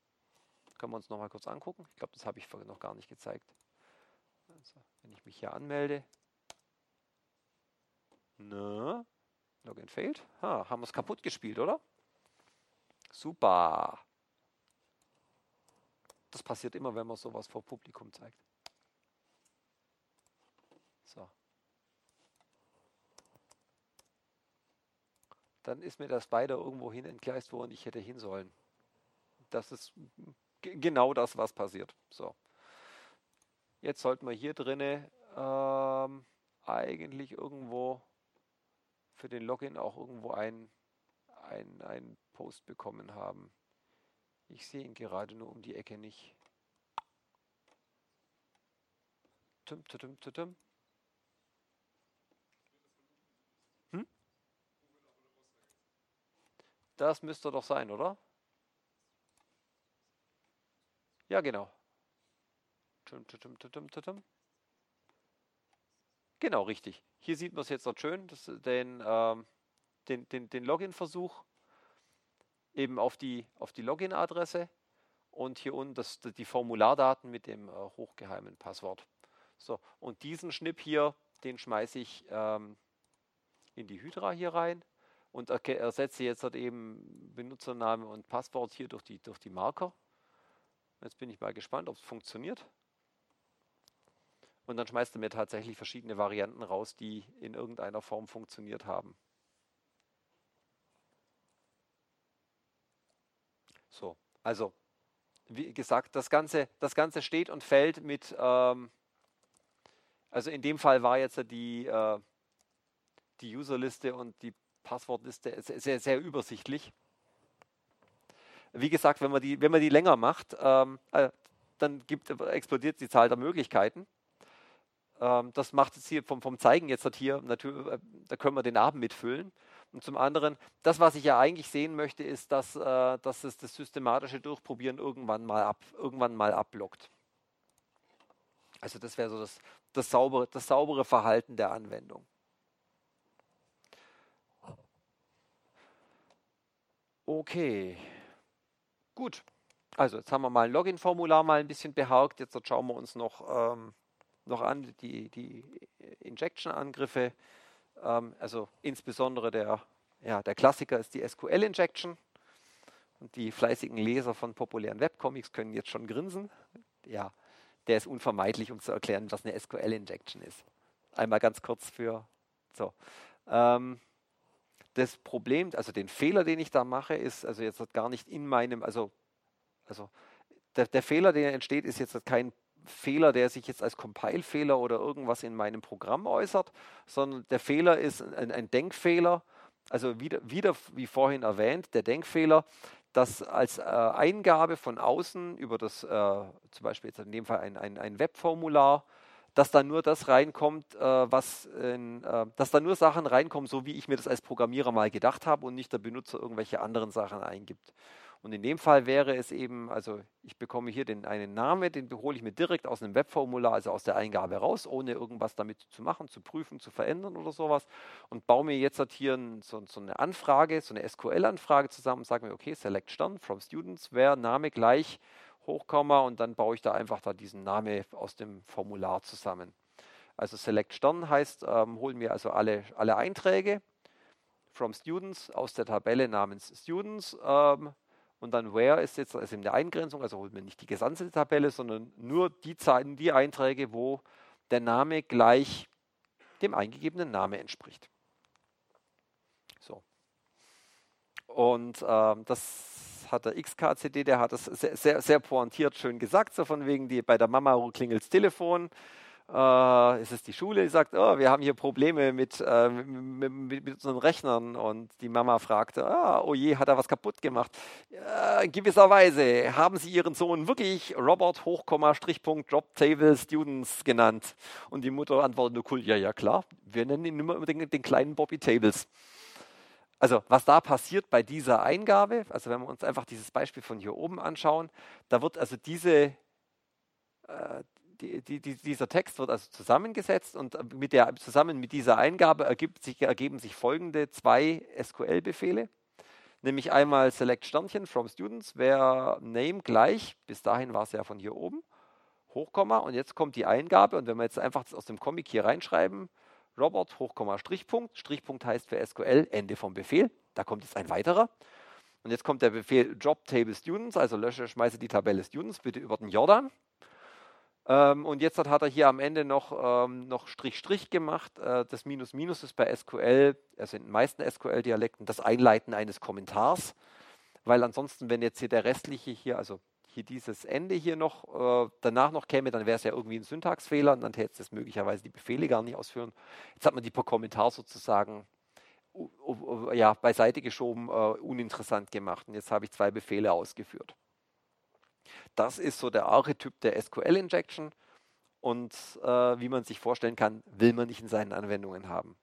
Speaker 1: Können wir uns noch mal kurz angucken. Ich glaube, das habe ich noch gar nicht gezeigt. Also, wenn ich mich hier anmelde. Ne? Login failed. Ha, haben wir es kaputt gespielt, oder? Super. Das passiert immer, wenn man sowas vor Publikum zeigt. So. Dann ist mir das beide irgendwo hin entgleist, wo ich hätte hin sollen. Das ist genau das, was passiert. So. Jetzt sollten wir hier drinne ähm, eigentlich irgendwo für den Login auch irgendwo ein, ein, ein Post bekommen haben. Ich sehe ihn gerade nur um die Ecke nicht. Tum, tum, tum, tum. Hm? Das müsste doch sein, oder? Ja, genau. Tum, tum, tum, tum, tum. Genau, richtig. Hier sieht man es jetzt dort schön, das, den, ähm, den, den, den Login-Versuch eben auf die, auf die Login-Adresse und hier unten das, die Formulardaten mit dem äh, hochgeheimen Passwort. So, und diesen Schnipp hier, den schmeiße ich ähm, in die Hydra hier rein und ersetze jetzt halt eben Benutzername und Passwort hier durch die, durch die Marker. Jetzt bin ich mal gespannt, ob es funktioniert. Und dann schmeißt er mir tatsächlich verschiedene Varianten raus, die in irgendeiner Form funktioniert haben. So, also wie gesagt, das Ganze, das Ganze steht und fällt mit, ähm, also in dem Fall war jetzt die, äh, die Userliste und die Passwortliste sehr, sehr, übersichtlich. Wie gesagt, wenn man die, wenn man die länger macht, ähm, äh, dann gibt, explodiert die Zahl der Möglichkeiten. Ähm, das macht es hier vom, vom Zeigen jetzt hier, natürlich, äh, da können wir den Abend mitfüllen. Und zum anderen, das, was ich ja eigentlich sehen möchte, ist, dass, äh, dass es das systematische Durchprobieren irgendwann mal, ab, irgendwann mal abblockt. Also das wäre so das, das, saubere, das saubere Verhalten der Anwendung. Okay, gut. Also jetzt haben wir mal ein Login-Formular mal ein bisschen behagt. Jetzt schauen wir uns noch ähm, noch an, die, die Injection-Angriffe. Ähm, also insbesondere der, ja, der Klassiker ist die SQL-Injection. Und die fleißigen Leser von populären Webcomics können jetzt schon grinsen. Ja, der ist unvermeidlich, um zu erklären, was eine SQL-Injection ist. Einmal ganz kurz für. So. Ähm, das Problem, also den Fehler, den ich da mache, ist also jetzt gar nicht in meinem, also, also der, der Fehler, der entsteht, ist jetzt kein Fehler, der sich jetzt als Compile-Fehler oder irgendwas in meinem Programm äußert, sondern der Fehler ist ein, ein Denkfehler. Also wieder, wieder, wie vorhin erwähnt, der Denkfehler, dass als äh, Eingabe von außen über das, äh, zum Beispiel jetzt in dem Fall ein, ein, ein Webformular, dass da nur das reinkommt, äh, was in, äh, dass da nur Sachen reinkommen, so wie ich mir das als Programmierer mal gedacht habe und nicht der Benutzer irgendwelche anderen Sachen eingibt. Und in dem Fall wäre es eben, also ich bekomme hier den, einen Namen, den hole ich mir direkt aus einem Webformular, also aus der Eingabe raus, ohne irgendwas damit zu machen, zu prüfen, zu verändern oder sowas und baue mir jetzt halt hier so, so eine Anfrage, so eine SQL-Anfrage zusammen und sage mir, okay, select Stern from students, wer Name gleich Hochkomma und dann baue ich da einfach da diesen Namen aus dem Formular zusammen. Also select Stern heißt, ähm, holen wir also alle, alle Einträge from students aus der Tabelle namens students, ähm, und dann where ist jetzt also in der Eingrenzung, also holt man nicht die gesamte Tabelle, sondern nur die, Zeiten, die Einträge, wo der Name gleich dem eingegebenen Name entspricht. So. Und ähm, das hat der XKCD, der hat das sehr, sehr, sehr pointiert schön gesagt, so von wegen, die, bei der Mama klingelt das Telefon äh, ist es die Schule, die sagt, oh, wir haben hier Probleme mit, äh, mit, mit, unseren Rechnern und die Mama fragte, ah, oh je, hat er was kaputt gemacht? Ja, in gewisser Weise haben Sie Ihren Sohn wirklich Robert Hochkomma Strichpunkt Drop Table Students genannt und die Mutter antwortet nur cool, ja, ja klar, wir nennen ihn immer den, den kleinen Bobby Tables. Also was da passiert bei dieser Eingabe, also wenn wir uns einfach dieses Beispiel von hier oben anschauen, da wird also diese, äh, die, die, dieser Text wird also zusammengesetzt und mit der, zusammen mit dieser Eingabe sich, ergeben sich folgende zwei SQL-Befehle. nämlich einmal Select Sternchen from Students, wäre Name gleich, bis dahin war es ja von hier oben, Hochkomma. Und jetzt kommt die Eingabe. Und wenn wir jetzt einfach aus dem Comic hier reinschreiben, Robert, Hochkomma, Strichpunkt, Strichpunkt heißt für SQL Ende vom Befehl, da kommt jetzt ein weiterer. Und jetzt kommt der Befehl Job Table Students, also lösche, schmeiße die Tabelle Students bitte über den Jordan ähm, und jetzt hat, er hier am Ende noch, ähm, noch Strich Strich gemacht. Äh, das Minus Minus ist bei SQL, also in den meisten SQL-Dialekten, das Einleiten eines Kommentars. Weil ansonsten, wenn jetzt hier der restliche hier, also hier dieses Ende hier noch äh, danach noch käme, dann wäre es ja irgendwie ein Syntaxfehler und dann hätte es möglicherweise die Befehle gar nicht ausführen. Jetzt hat man die per Kommentar sozusagen ja, beiseite geschoben, uh, uninteressant gemacht. Und jetzt habe ich zwei Befehle ausgeführt. Das ist so der Archetyp der SQL-Injection und äh, wie man sich vorstellen kann, will man nicht in seinen Anwendungen haben.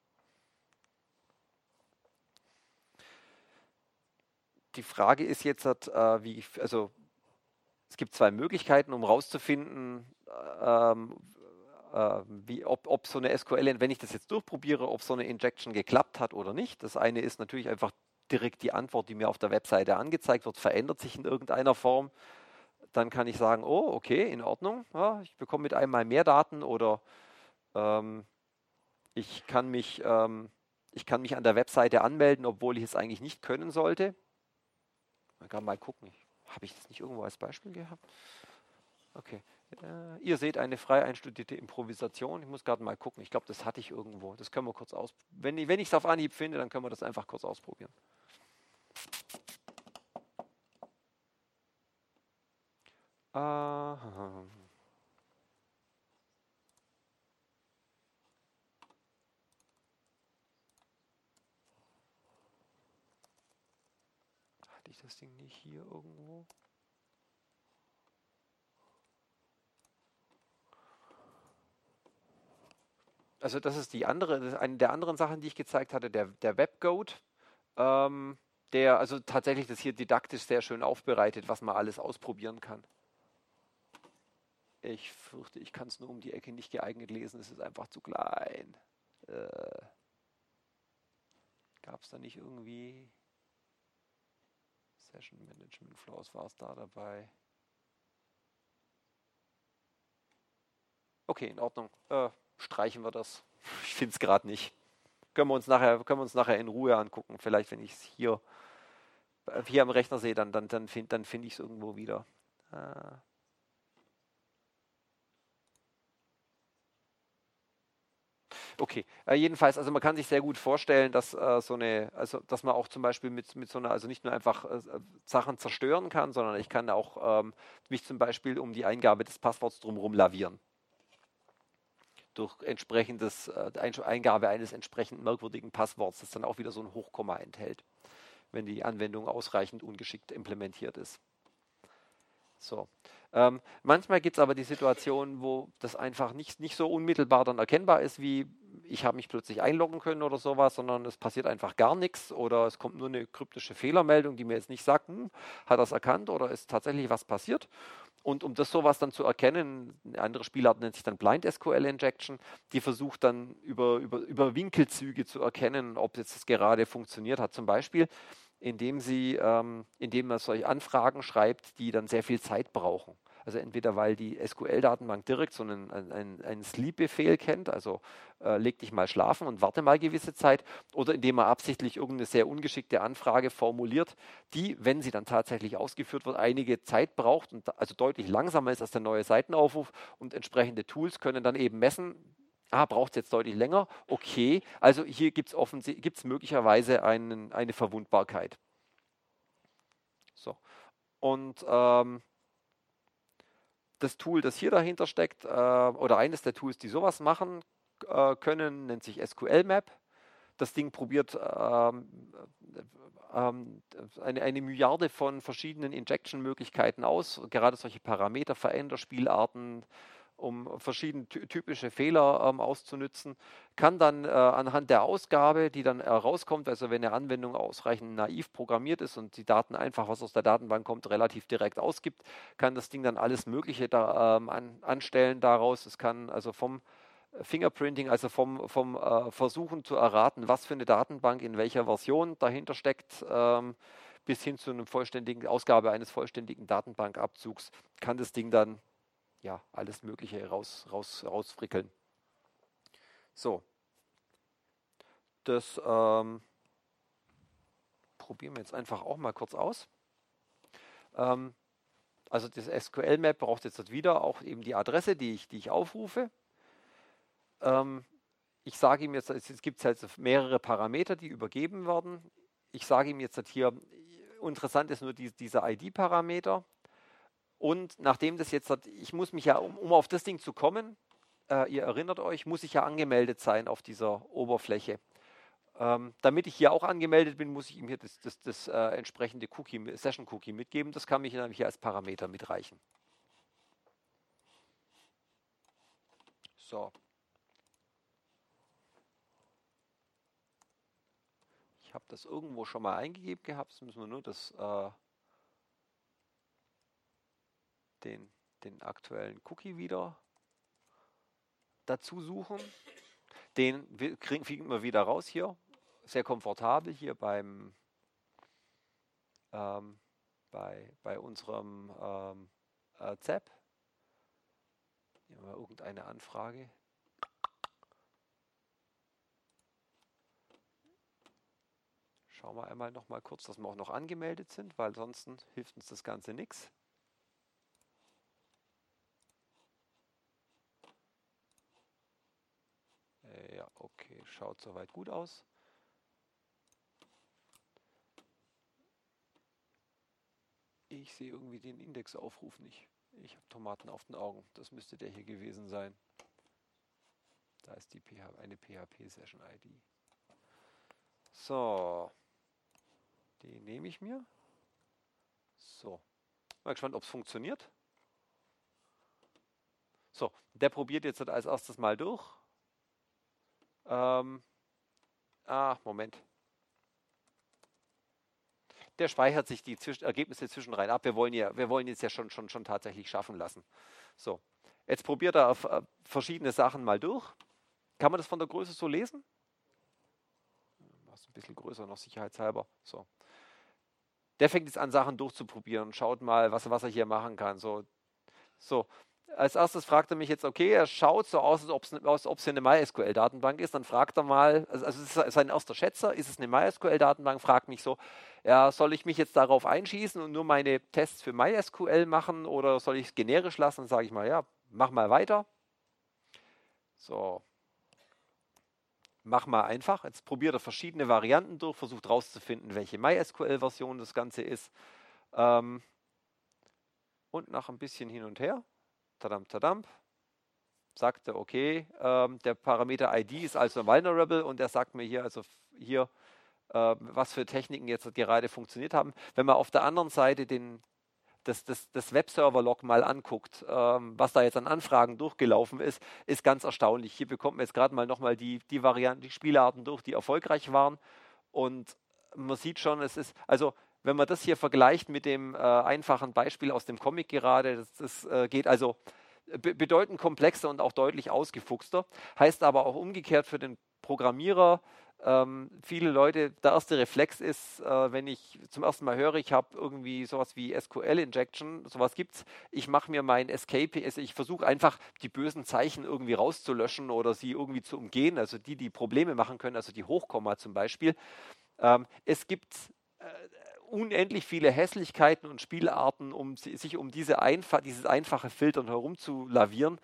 Speaker 1: Die Frage ist jetzt, äh, wie, also es gibt zwei Möglichkeiten, um herauszufinden, ähm, äh, wie, ob, ob so eine SQL, wenn ich das jetzt durchprobiere, ob so eine Injection geklappt hat oder nicht. Das eine ist natürlich einfach direkt die Antwort, die mir auf der Webseite angezeigt wird, verändert sich in irgendeiner Form dann kann ich sagen, oh, okay, in Ordnung, ja, ich bekomme mit einmal mehr Daten oder ähm, ich, kann mich, ähm, ich kann mich an der Webseite anmelden, obwohl ich es eigentlich nicht können sollte. Man kann mal gucken, habe ich das nicht irgendwo als Beispiel gehabt? Okay. Äh, ihr seht eine frei einstudierte Improvisation. Ich muss gerade mal gucken. Ich glaube, das hatte ich irgendwo. Das können wir kurz aus. Wenn, wenn ich es auf Anhieb finde, dann können wir das einfach kurz ausprobieren. Aha. Hatte ich das Ding nicht hier irgendwo? Also das ist die andere, ist eine der anderen Sachen, die ich gezeigt hatte, der, der WebGoat, ähm, der also tatsächlich das hier didaktisch sehr schön aufbereitet, was man alles ausprobieren kann. Ich fürchte, ich kann es nur um die Ecke nicht geeignet lesen, es ist einfach zu klein. Äh, Gab es da nicht irgendwie Session Management Flows, war es da dabei? Okay, in Ordnung. Äh, streichen wir das. Ich finde es gerade nicht. Können wir, uns nachher, können wir uns nachher in Ruhe angucken. Vielleicht, wenn ich es hier, hier am Rechner sehe, dann, dann, dann finde dann find ich es irgendwo wieder. Äh, Okay, äh, jedenfalls, also man kann sich sehr gut vorstellen, dass äh, so eine, also dass man auch zum Beispiel mit, mit so einer, also nicht nur einfach äh, Sachen zerstören kann, sondern ich kann auch ähm, mich zum Beispiel um die Eingabe des Passworts drumherum lavieren. Durch entsprechendes, äh, Eingabe eines entsprechend merkwürdigen Passworts, das dann auch wieder so ein Hochkomma enthält, wenn die Anwendung ausreichend ungeschickt implementiert ist. So. Ähm, manchmal gibt es aber die Situation, wo das einfach nicht, nicht so unmittelbar dann erkennbar ist, wie ich habe mich plötzlich einloggen können oder sowas, sondern es passiert einfach gar nichts oder es kommt nur eine kryptische Fehlermeldung, die mir jetzt nicht sagt, hm, hat das erkannt oder ist tatsächlich was passiert. Und um das sowas dann zu erkennen, eine andere Spielart nennt sich dann Blind SQL Injection, die versucht dann über, über, über Winkelzüge zu erkennen, ob jetzt das gerade funktioniert hat. Zum Beispiel, indem sie, ähm, indem man solche Anfragen schreibt, die dann sehr viel Zeit brauchen. Also entweder weil die SQL-Datenbank direkt so einen, einen, einen Sleep-Befehl kennt, also äh, leg dich mal schlafen und warte mal gewisse Zeit, oder indem man absichtlich irgendeine sehr ungeschickte Anfrage formuliert, die, wenn sie dann tatsächlich ausgeführt wird, einige Zeit braucht und also deutlich langsamer ist als der neue Seitenaufruf und entsprechende Tools können dann eben messen, Ah, braucht es jetzt deutlich länger? Okay, also hier gibt es möglicherweise einen, eine Verwundbarkeit. So. Und ähm, das Tool, das hier dahinter steckt, äh, oder eines der Tools, die sowas machen äh, können, nennt sich SQL-Map. Das Ding probiert ähm, ähm, eine, eine Milliarde von verschiedenen Injection-Möglichkeiten aus, gerade solche Parameter, Veränderspielarten, um verschiedene typische Fehler ähm, auszunützen, kann dann äh, anhand der Ausgabe, die dann herauskommt, also wenn eine Anwendung ausreichend naiv programmiert ist und die Daten einfach, was aus der Datenbank kommt, relativ direkt ausgibt, kann das Ding dann alles Mögliche da, ähm, an, anstellen daraus. Es kann also vom Fingerprinting, also vom, vom äh, Versuchen zu erraten, was für eine Datenbank in welcher Version dahinter steckt, ähm, bis hin zu einer vollständigen Ausgabe eines vollständigen Datenbankabzugs kann das Ding dann ja alles Mögliche raus, raus, rausfrickeln. So. Das ähm, probieren wir jetzt einfach auch mal kurz aus. Ähm, also das SQL-Map braucht jetzt wieder auch eben die Adresse, die ich, die ich aufrufe. Ähm, ich sage ihm jetzt, es gibt halt mehrere Parameter, die übergeben werden. Ich sage ihm jetzt hier, interessant ist nur die, dieser ID-Parameter. Und nachdem das jetzt, ich muss mich ja, um, um auf das Ding zu kommen, äh, ihr erinnert euch, muss ich ja angemeldet sein auf dieser Oberfläche. Ähm, damit ich hier auch angemeldet bin, muss ich ihm hier das, das, das äh, entsprechende Cookie, Session Cookie mitgeben. Das kann mich dann hier als Parameter mitreichen. So. Ich habe das irgendwo schon mal eingegeben gehabt. Jetzt müssen wir nur das, äh, den, den aktuellen Cookie wieder dazu suchen. Den kriegen wir wieder raus hier sehr komfortabel hier beim ähm, bei, bei unserem ähm, äh, ZAP. Haben wir irgendeine Anfrage. Schauen wir einmal noch mal kurz, dass wir auch noch angemeldet sind, weil sonst hilft uns das Ganze nichts. Äh, ja, okay, schaut soweit gut aus. Ich sehe irgendwie den Indexaufruf nicht. Ich habe Tomaten auf den Augen. Das müsste der hier gewesen sein. Da ist die PH, eine PHP-Session-ID. So. Die nehme ich mir. So. Mal gespannt, ob es funktioniert. So, der probiert jetzt als erstes mal durch. Ähm, ah, Moment der speichert sich die Zwisch Ergebnisse zwischenrein ab. Wir wollen ja, wir wollen jetzt ja schon, schon, schon tatsächlich schaffen lassen. So, jetzt probiert er auf, äh, verschiedene Sachen mal durch. Kann man das von der Größe so lesen? Mach's ein bisschen größer noch sicherheitshalber. So. Der fängt jetzt an, Sachen durchzuprobieren und schaut mal, was, was er hier machen kann. So, so als erstes fragt er mich jetzt, okay, er schaut so aus, als ob es eine MySQL-Datenbank ist. Dann fragt er mal, also, also es ist sein erster Schätzer, ist es eine MySQL-Datenbank? Fragt mich so, ja, soll ich mich jetzt darauf einschießen und nur meine Tests für MySQL machen oder soll ich es generisch lassen? Dann sage ich mal, ja, mach mal weiter. So, mach mal einfach. Jetzt probiert er verschiedene Varianten durch, versucht herauszufinden, welche MySQL-Version das Ganze ist. Ähm, und nach ein bisschen hin und her tadam, tadam, sagte, okay, ähm, der Parameter ID ist also vulnerable und er sagt mir hier, also hier, äh, was für Techniken jetzt gerade funktioniert haben. Wenn man auf der anderen Seite den, das, das, das Webserver-Log mal anguckt, ähm, was da jetzt an Anfragen durchgelaufen ist, ist ganz erstaunlich. Hier bekommt man jetzt gerade mal nochmal die, die Varianten, die Spielarten durch, die erfolgreich waren. Und man sieht schon, es ist, also wenn man das hier vergleicht mit dem äh, einfachen Beispiel aus dem Comic gerade, das, das äh, geht also be bedeutend komplexer und auch deutlich ausgefuchster, heißt aber auch umgekehrt für den Programmierer, ähm, viele Leute, der erste Reflex ist, äh, wenn ich zum ersten Mal höre, ich habe irgendwie sowas wie SQL-Injection, sowas gibt es, ich mache mir mein Escape, also ich versuche einfach die bösen Zeichen irgendwie rauszulöschen oder sie irgendwie zu umgehen, also die, die Probleme machen können, also die Hochkomma zum Beispiel. Ähm, es gibt äh, unendlich viele Hässlichkeiten und Spielarten, um sich um diese einfach, dieses einfache Filtern herum zu lavieren.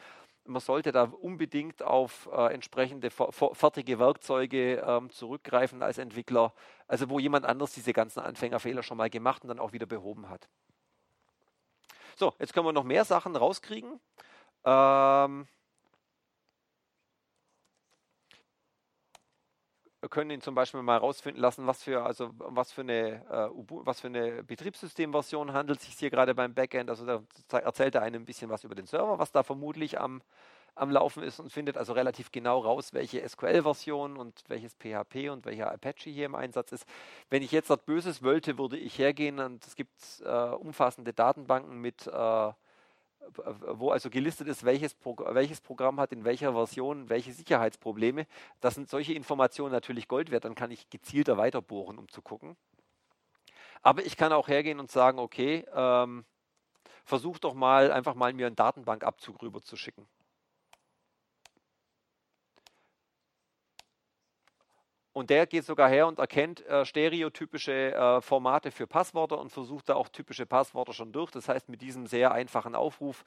Speaker 1: Man sollte da unbedingt auf äh, entsprechende fertige Werkzeuge ähm, zurückgreifen als Entwickler, also wo jemand anders diese ganzen Anfängerfehler schon mal gemacht und dann auch wieder behoben hat. So, jetzt können wir noch mehr Sachen rauskriegen. Ähm, können ihn zum Beispiel mal herausfinden lassen, was für, also, was für, eine, äh, eine Betriebssystemversion handelt es sich hier gerade beim Backend. Also da erzählt er einem ein bisschen was über den Server, was da vermutlich am, am Laufen ist und findet also relativ genau raus, welche SQL-Version und welches PHP und welcher Apache hier im Einsatz ist. Wenn ich jetzt dort Böses wollte, würde ich hergehen und es gibt äh, umfassende Datenbanken mit äh, wo also gelistet ist, welches, Pro welches Programm hat in welcher Version welche Sicherheitsprobleme. Das sind solche Informationen natürlich Gold wert, dann kann ich gezielter weiterbohren, um zu gucken. Aber ich kann auch hergehen und sagen, okay, ähm, versuch doch mal einfach mal mir einen Datenbankabzug rüber zu schicken. Und der geht sogar her und erkennt äh, stereotypische äh, Formate für Passwörter und versucht da auch typische Passwörter schon durch. Das heißt, mit diesem sehr einfachen Aufruf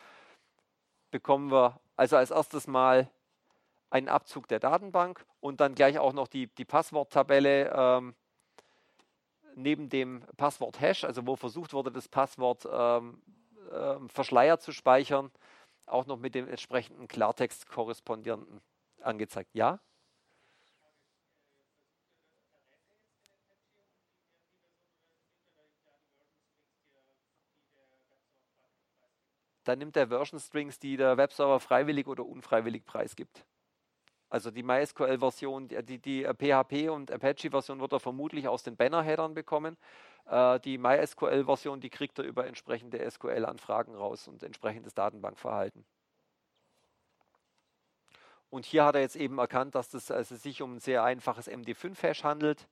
Speaker 1: bekommen wir also als erstes mal einen Abzug der Datenbank und dann gleich auch noch die, die Passworttabelle ähm, neben dem Passwort-Hash, also wo versucht wurde, das Passwort ähm, äh, verschleiert zu speichern, auch noch mit dem entsprechenden Klartext korrespondierenden angezeigt. Ja? Dann nimmt er Version Strings, die der Webserver freiwillig oder unfreiwillig preisgibt. Also die MySQL-Version, die, die PHP und Apache-Version wird er vermutlich aus den Banner-Headern bekommen. Äh, die MySQL-Version, die kriegt er über entsprechende SQL-Anfragen raus und entsprechendes Datenbankverhalten. Und hier hat er jetzt eben erkannt, dass es also sich um ein sehr einfaches MD5-Hash handelt.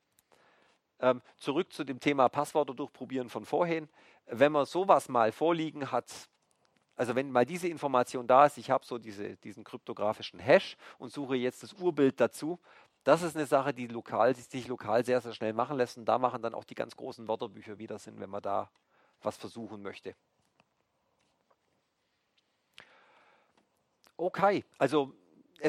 Speaker 1: Ähm, zurück zu dem Thema Passwörter durchprobieren von vorhin. Wenn man sowas mal vorliegen hat, also wenn mal diese Information da ist, ich habe so diese, diesen kryptografischen Hash und suche jetzt das Urbild dazu, das ist eine Sache, die, lokal, die sich lokal sehr, sehr schnell machen lässt und da machen dann auch die ganz großen Wörterbücher wieder Sinn, wenn man da was versuchen möchte. Okay, also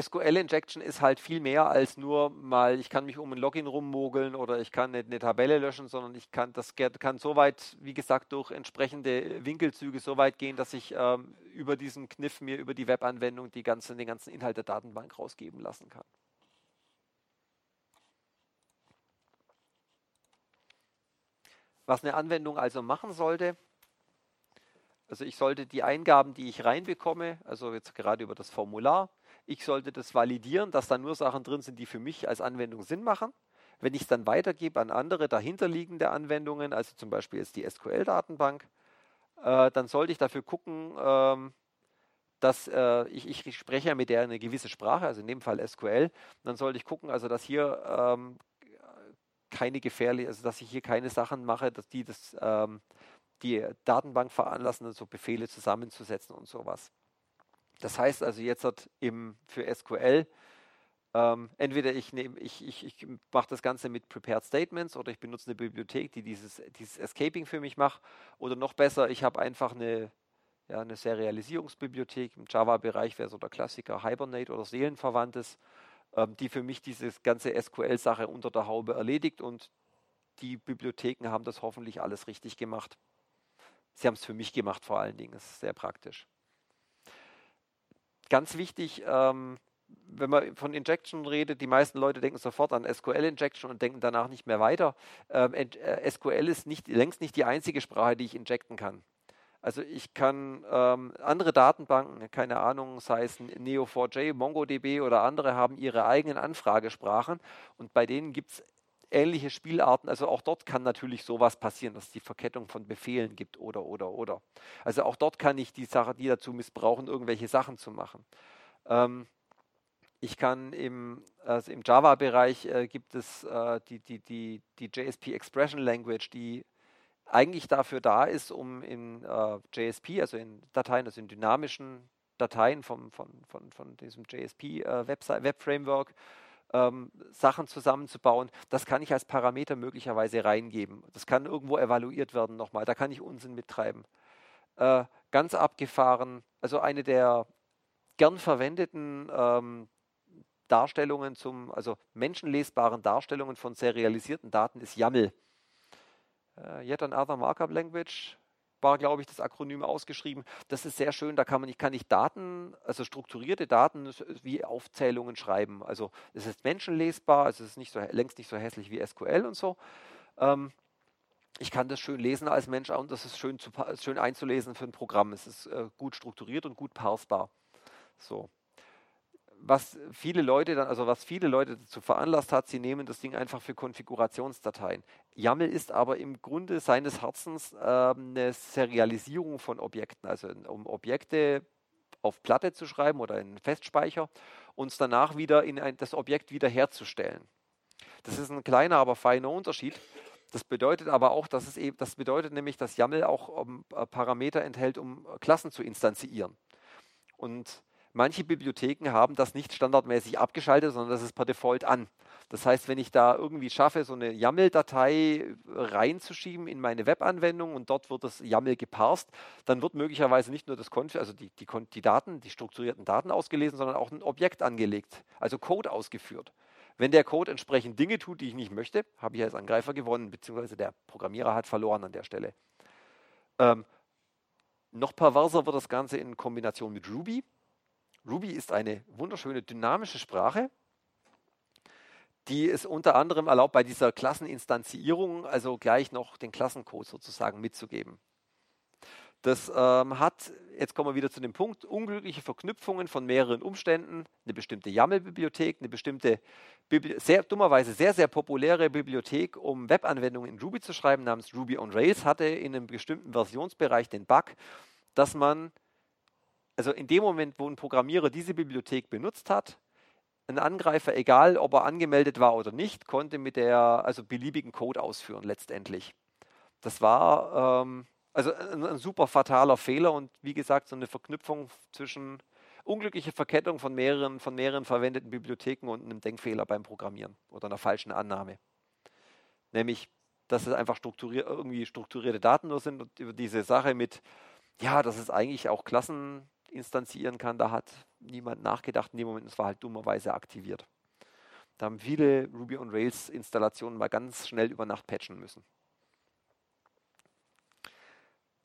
Speaker 1: SQL-Injection ist halt viel mehr als nur mal, ich kann mich um ein Login rummogeln oder ich kann eine, eine Tabelle löschen, sondern ich kann das kann so weit, wie gesagt, durch entsprechende Winkelzüge so weit gehen, dass ich ähm, über diesen Kniff mir über die Webanwendung die ganze, den ganzen Inhalt der Datenbank rausgeben lassen kann. Was eine Anwendung also machen sollte, also ich sollte die Eingaben, die ich reinbekomme, also jetzt gerade über das Formular, ich sollte das validieren, dass da nur Sachen drin sind, die für mich als Anwendung Sinn machen. Wenn ich es dann weitergebe an andere dahinterliegende Anwendungen, also zum Beispiel jetzt die SQL-Datenbank, äh, dann sollte ich dafür gucken, ähm, dass äh, ich, ich, spreche ja mit der eine gewisse Sprache, also in dem Fall SQL, dann sollte ich gucken, also dass hier ähm, keine gefährliche, also dass ich hier keine Sachen mache, dass die das, ähm, die Datenbank veranlassen, so Befehle zusammenzusetzen und sowas. Das heißt also jetzt hat eben für SQL ähm, entweder ich, ich, ich, ich mache das Ganze mit Prepared Statements oder ich benutze eine Bibliothek, die dieses, dieses Escaping für mich macht. Oder noch besser, ich habe einfach eine, ja, eine Serialisierungsbibliothek. Im Java-Bereich wäre so der Klassiker Hibernate oder Seelenverwandtes, ähm, die für mich diese ganze SQL-Sache unter der Haube erledigt und die Bibliotheken haben das hoffentlich alles richtig gemacht. Sie haben es für mich gemacht vor allen Dingen. Das ist sehr praktisch ganz wichtig, ähm, wenn man von Injection redet, die meisten Leute denken sofort an SQL-Injection und denken danach nicht mehr weiter. Ähm, äh, SQL ist nicht, längst nicht die einzige Sprache, die ich injecten kann. Also ich kann ähm, andere Datenbanken, keine Ahnung, sei es Neo4j, MongoDB oder andere, haben ihre eigenen Anfragesprachen und bei denen gibt es ähnliche Spielarten. Also auch dort kann natürlich sowas passieren, dass es die Verkettung von Befehlen gibt oder, oder, oder. Also auch dort kann ich die Sache, die dazu missbrauchen, irgendwelche Sachen zu machen. Ähm, ich kann im, also im Java-Bereich äh, gibt es äh, die, die, die, die JSP Expression Language, die eigentlich dafür da ist, um in äh, JSP, also in Dateien, also in dynamischen Dateien vom, von, von, von diesem JSP äh, ähm, Sachen zusammenzubauen, das kann ich als Parameter möglicherweise reingeben. Das kann irgendwo evaluiert werden nochmal. Da kann ich Unsinn mittreiben. Äh, ganz abgefahren, also eine der gern verwendeten ähm, Darstellungen zum, also menschenlesbaren Darstellungen von serialisierten Daten ist YAML. Uh, yet another markup language war, glaube ich, das Akronym ausgeschrieben. Das ist sehr schön, da kann, man, kann ich Daten, also strukturierte Daten wie Aufzählungen schreiben. Also es ist menschenlesbar, also es ist nicht so, längst nicht so hässlich wie SQL und so. Ähm, ich kann das schön lesen als Mensch und das ist schön, zu, schön einzulesen für ein Programm. Es ist äh, gut strukturiert und gut parsbar. So was viele Leute dann, also was viele Leute dazu veranlasst hat, sie nehmen das Ding einfach für Konfigurationsdateien. YAML ist aber im Grunde seines Herzens äh, eine Serialisierung von Objekten, also um Objekte auf Platte zu schreiben oder in Festspeicher und danach wieder in ein, das Objekt wiederherzustellen. Das ist ein kleiner, aber feiner Unterschied. Das bedeutet aber auch, dass es eben, das bedeutet nämlich, dass YAML auch um, äh, Parameter enthält, um Klassen zu instanzieren. Und manche Bibliotheken haben das nicht standardmäßig abgeschaltet, sondern das ist per Default an. Das heißt, wenn ich da irgendwie schaffe, so eine YAML-Datei reinzuschieben in meine Webanwendung und dort wird das YAML geparst, dann wird möglicherweise nicht nur das Konf also die, die, die Daten, die strukturierten Daten ausgelesen, sondern auch ein Objekt angelegt, also Code ausgeführt. Wenn der Code entsprechend Dinge tut, die ich nicht möchte, habe ich als Angreifer gewonnen, beziehungsweise der Programmierer hat verloren an der Stelle. Ähm, noch perverser wird das Ganze in Kombination mit Ruby. Ruby ist eine wunderschöne dynamische Sprache, die es unter anderem erlaubt, bei dieser Klasseninstanzierung also gleich noch den Klassencode sozusagen mitzugeben. Das ähm, hat, jetzt kommen wir wieder zu dem Punkt, unglückliche Verknüpfungen von mehreren Umständen, eine bestimmte YAML-Bibliothek, eine bestimmte, Bibli sehr, dummerweise sehr, sehr populäre Bibliothek, um Webanwendungen in Ruby zu schreiben, namens Ruby on Rails, hatte in einem bestimmten Versionsbereich den Bug, dass man, also in dem Moment, wo ein Programmierer diese Bibliothek benutzt hat, ein Angreifer, egal ob er angemeldet war oder nicht, konnte mit der, also beliebigen Code ausführen letztendlich. Das war ähm, also ein, ein, super fataler Fehler und wie gesagt, so eine Verknüpfung zwischen unglückliche Verkettung von mehreren, von mehreren verwendeten Bibliotheken und einem Denkfehler beim Programmieren oder einer falschen Annahme. Nämlich, dass es einfach strukturier irgendwie strukturierte Daten nur sind und über diese Sache mit, ja, dass es eigentlich auch Klassen instanzieren kann, da hat niemand nachgedacht in dem Moment, es war halt dummerweise aktiviert. Da haben viele Ruby on Rails Installationen mal ganz schnell über Nacht patchen müssen.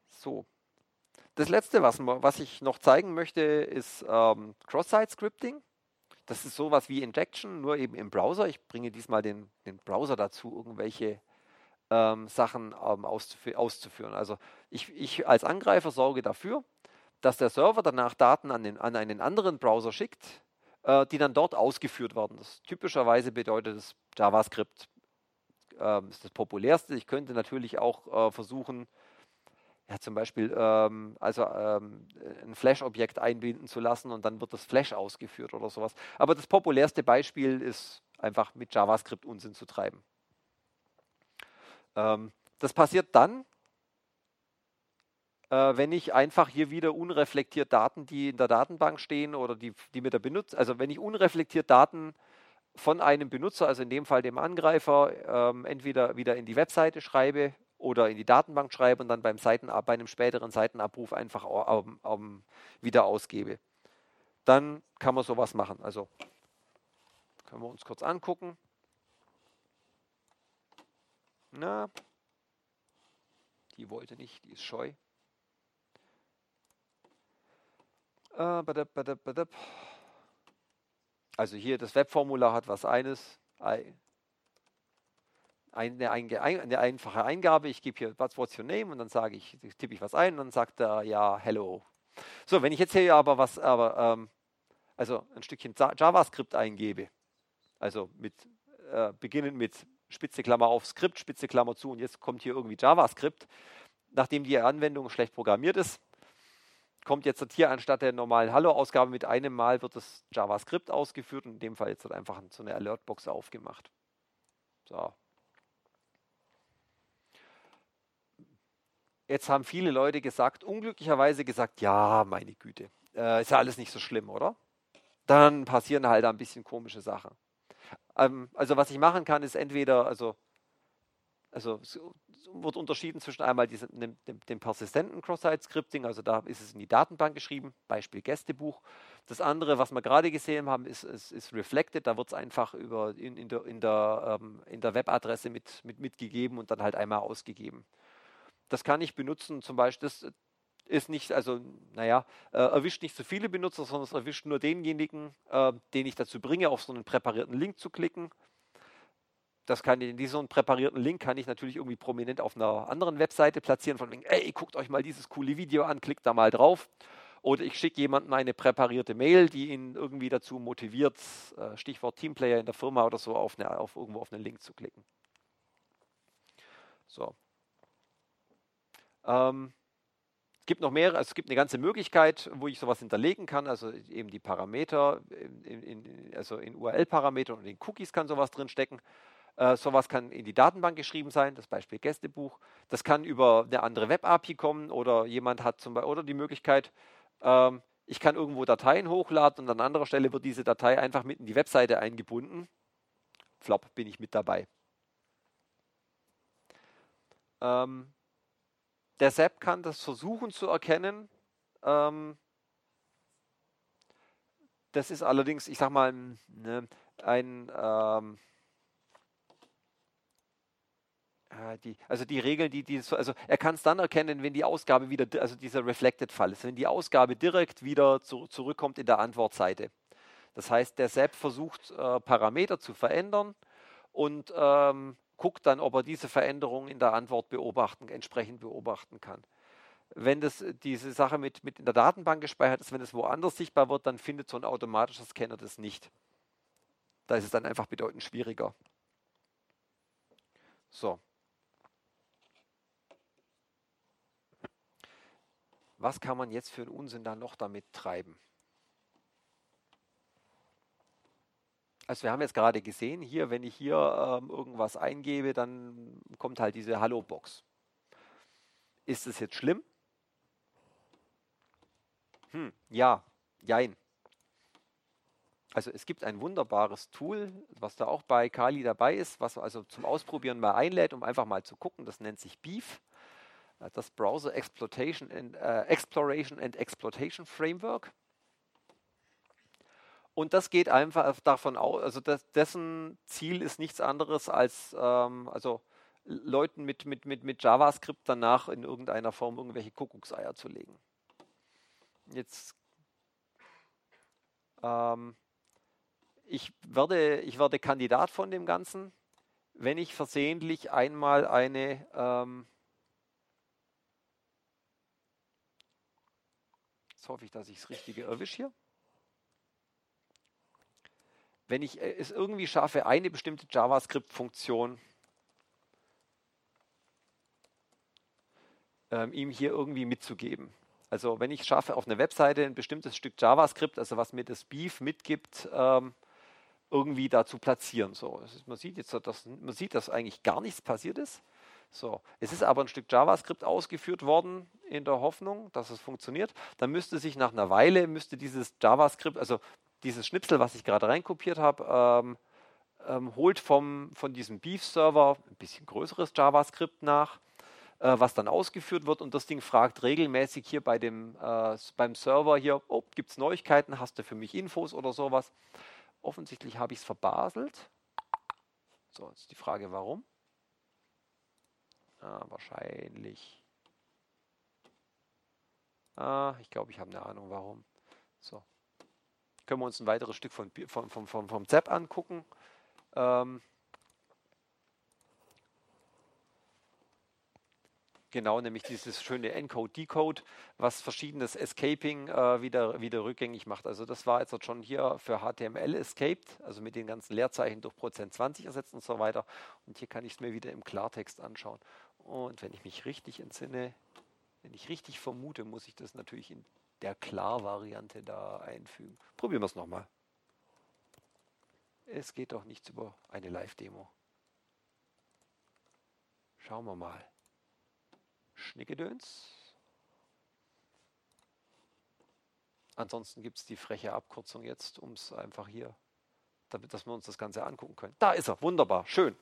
Speaker 1: So. Das letzte, was, was ich noch zeigen möchte, ist ähm, Cross-Site-Scripting. Das ist sowas wie Injection, nur eben im Browser. Ich bringe diesmal den, den Browser dazu, irgendwelche ähm, Sachen ähm, auszufü auszuführen. Also ich, ich als Angreifer sorge dafür, dass der Server danach Daten an, den, an einen anderen Browser schickt, äh, die dann dort ausgeführt werden. Das typischerweise bedeutet es JavaScript. Ähm, ist das populärste. Ich könnte natürlich auch äh, versuchen, ja, zum Beispiel ähm, also ähm, ein Flash-Objekt einbinden zu lassen und dann wird das Flash ausgeführt oder sowas. Aber das populärste Beispiel ist einfach mit JavaScript Unsinn zu treiben. Ähm, das passiert dann, wenn ich einfach hier wieder unreflektiert Daten, die in der Datenbank stehen oder die, die mit der Benutzer, also wenn ich unreflektiert Daten von einem Benutzer, also in dem Fall dem Angreifer, ähm, entweder wieder in die Webseite schreibe oder in die Datenbank schreibe und dann beim Seiten, bei einem späteren Seitenabruf einfach um, um, wieder ausgebe. Dann kann man sowas machen. Also können wir uns kurz angucken. Na, die wollte nicht, die ist scheu. Äh, also hier das Webformular hat was eines, eine, eine, einfache Eingabe. Ich gebe hier, what's, what's your name? Und dann sage ich, tippe ich was ein und dann sagt er, ja, hello. So, wenn ich jetzt hier aber was, aber, ähm, also ein Stückchen JavaScript eingebe, also mit, äh, beginnend mit Spitze Klammer auf Skript, Spitze Klammer zu und jetzt kommt hier irgendwie JavaScript, nachdem die Anwendung schlecht programmiert ist, kommt jetzt hier anstatt der normalen Hallo-Ausgabe mit einem Mal wird das JavaScript ausgeführt und in dem Fall jetzt wird einfach so eine Alertbox aufgemacht. So, Jetzt haben viele Leute gesagt, unglücklicherweise gesagt, ja, meine Güte, äh, ist ja alles nicht so schlimm, oder? Dann passieren halt ein bisschen komische Sachen. Ähm, also was ich machen kann, ist entweder, also, also wird unterschieden zwischen einmal diesem, dem, dem, dem persistenten Cross-Site-Scripting, also da ist es in die Datenbank geschrieben, Beispiel Gästebuch. Das andere, was wir gerade gesehen haben, ist, ist, ist Reflected, da wird es einfach über in, in der, in der, ähm, der Webadresse mit, mit, mitgegeben und dann halt einmal ausgegeben. Das kann ich benutzen, zum Beispiel, das ist nicht, also, naja, äh, erwischt nicht so viele Benutzer, sondern es erwischt nur denjenigen, äh, den ich dazu bringe, auf so einen präparierten Link zu klicken. Das kann in diesen präparierten Link kann ich natürlich irgendwie prominent auf einer anderen Webseite platzieren, von wegen, ey, guckt euch mal dieses coole Video an, klickt da mal drauf. Oder ich schicke jemandem eine präparierte Mail, die ihn irgendwie dazu motiviert, äh, Stichwort Teamplayer in der Firma oder so, auf, eine, auf irgendwo auf einen Link zu klicken. So, ähm, es gibt noch mehrere, also es gibt eine ganze Möglichkeit, wo ich sowas hinterlegen kann, also eben die Parameter, in, in, also in URL-Parametern und in Cookies kann sowas drin stecken. Äh, sowas kann in die Datenbank geschrieben sein, das Beispiel Gästebuch. Das kann über eine andere Web-API kommen oder jemand hat zum Beispiel oder die Möglichkeit, ähm, ich kann irgendwo Dateien hochladen und an anderer Stelle wird diese Datei einfach mit in die Webseite eingebunden. Flop, bin ich mit dabei. Ähm, der SAP kann das versuchen zu erkennen. Ähm, das ist allerdings, ich sag mal, ne, ein ähm, die, also die Regeln, die, die also er kann es dann erkennen, wenn die Ausgabe wieder, also dieser Reflected-Fall ist, wenn die Ausgabe direkt wieder zu, zurückkommt in der Antwortseite. Das heißt, der SAP versucht äh, Parameter zu verändern und ähm, guckt dann, ob er diese Veränderung in der Antwort beobachten, entsprechend beobachten kann. Wenn das, diese Sache mit, mit in der Datenbank gespeichert ist, wenn es woanders sichtbar wird, dann findet so ein automatischer Scanner das nicht. Da ist es dann einfach bedeutend schwieriger. So. Was kann man jetzt für einen Unsinn da noch damit treiben? Also wir haben jetzt gerade gesehen, hier, wenn ich hier ähm, irgendwas eingebe, dann kommt halt diese Hallo-Box. Ist es jetzt schlimm? Hm, ja, jein. Also es gibt ein wunderbares Tool, was da auch bei Kali dabei ist, was also zum Ausprobieren mal einlädt, um einfach mal zu gucken. Das nennt sich Beef das Browser Exploitation and, äh, Exploration and Exploitation Framework. Und das geht einfach davon aus, also das, dessen Ziel ist nichts anderes als ähm, also Leuten mit, mit, mit, mit JavaScript danach in irgendeiner Form irgendwelche Kuckuckseier zu legen. Jetzt ähm, ich, werde, ich werde Kandidat von dem Ganzen, wenn ich versehentlich einmal eine ähm, hoffe ich, dass ich das Richtige erwische hier. Wenn ich äh, es irgendwie schaffe, eine bestimmte JavaScript-Funktion ähm, ihm hier irgendwie mitzugeben. Also wenn ich schaffe, auf einer Webseite ein bestimmtes Stück JavaScript, also was mir das Beef mitgibt, ähm, irgendwie da zu platzieren. So, man, sieht jetzt, dass, man sieht, dass eigentlich gar nichts passiert ist. So, es ist aber ein Stück JavaScript ausgeführt worden in der Hoffnung, dass es funktioniert. Dann müsste sich nach einer Weile müsste dieses JavaScript, also dieses Schnipsel, was ich gerade reinkopiert habe, ähm, ähm, holt vom, von diesem Beef-Server ein bisschen größeres JavaScript nach, äh, was dann ausgeführt wird und das Ding fragt regelmäßig hier bei dem, äh, beim Server hier, oh, gibt es Neuigkeiten, hast du für mich Infos oder sowas. Offensichtlich habe ich es verbaselt. So, jetzt die Frage, warum? Ah, wahrscheinlich. Ah, ich glaube, ich habe eine Ahnung, warum. So. Können wir uns ein weiteres Stück von, von, von, von, vom ZEP angucken. Ähm, Genau, nämlich dieses schöne Encode-Decode, was verschiedenes Escaping äh, wieder, wieder rückgängig macht. Also das war jetzt schon hier für HTML escaped, also mit den ganzen Leerzeichen durch Prozent 20 ersetzt und so weiter. Und hier kann ich es mir wieder im Klartext anschauen. Und wenn ich mich richtig entsinne, wenn ich richtig vermute, muss ich das natürlich in der Klar-Variante da einfügen. Probieren wir es nochmal. Es geht doch nichts über eine Live-Demo. Schauen wir mal. Schnickedöns. Ansonsten gibt es die freche Abkürzung jetzt, um es einfach hier, damit dass wir uns das Ganze angucken können. Da ist er, wunderbar, schön.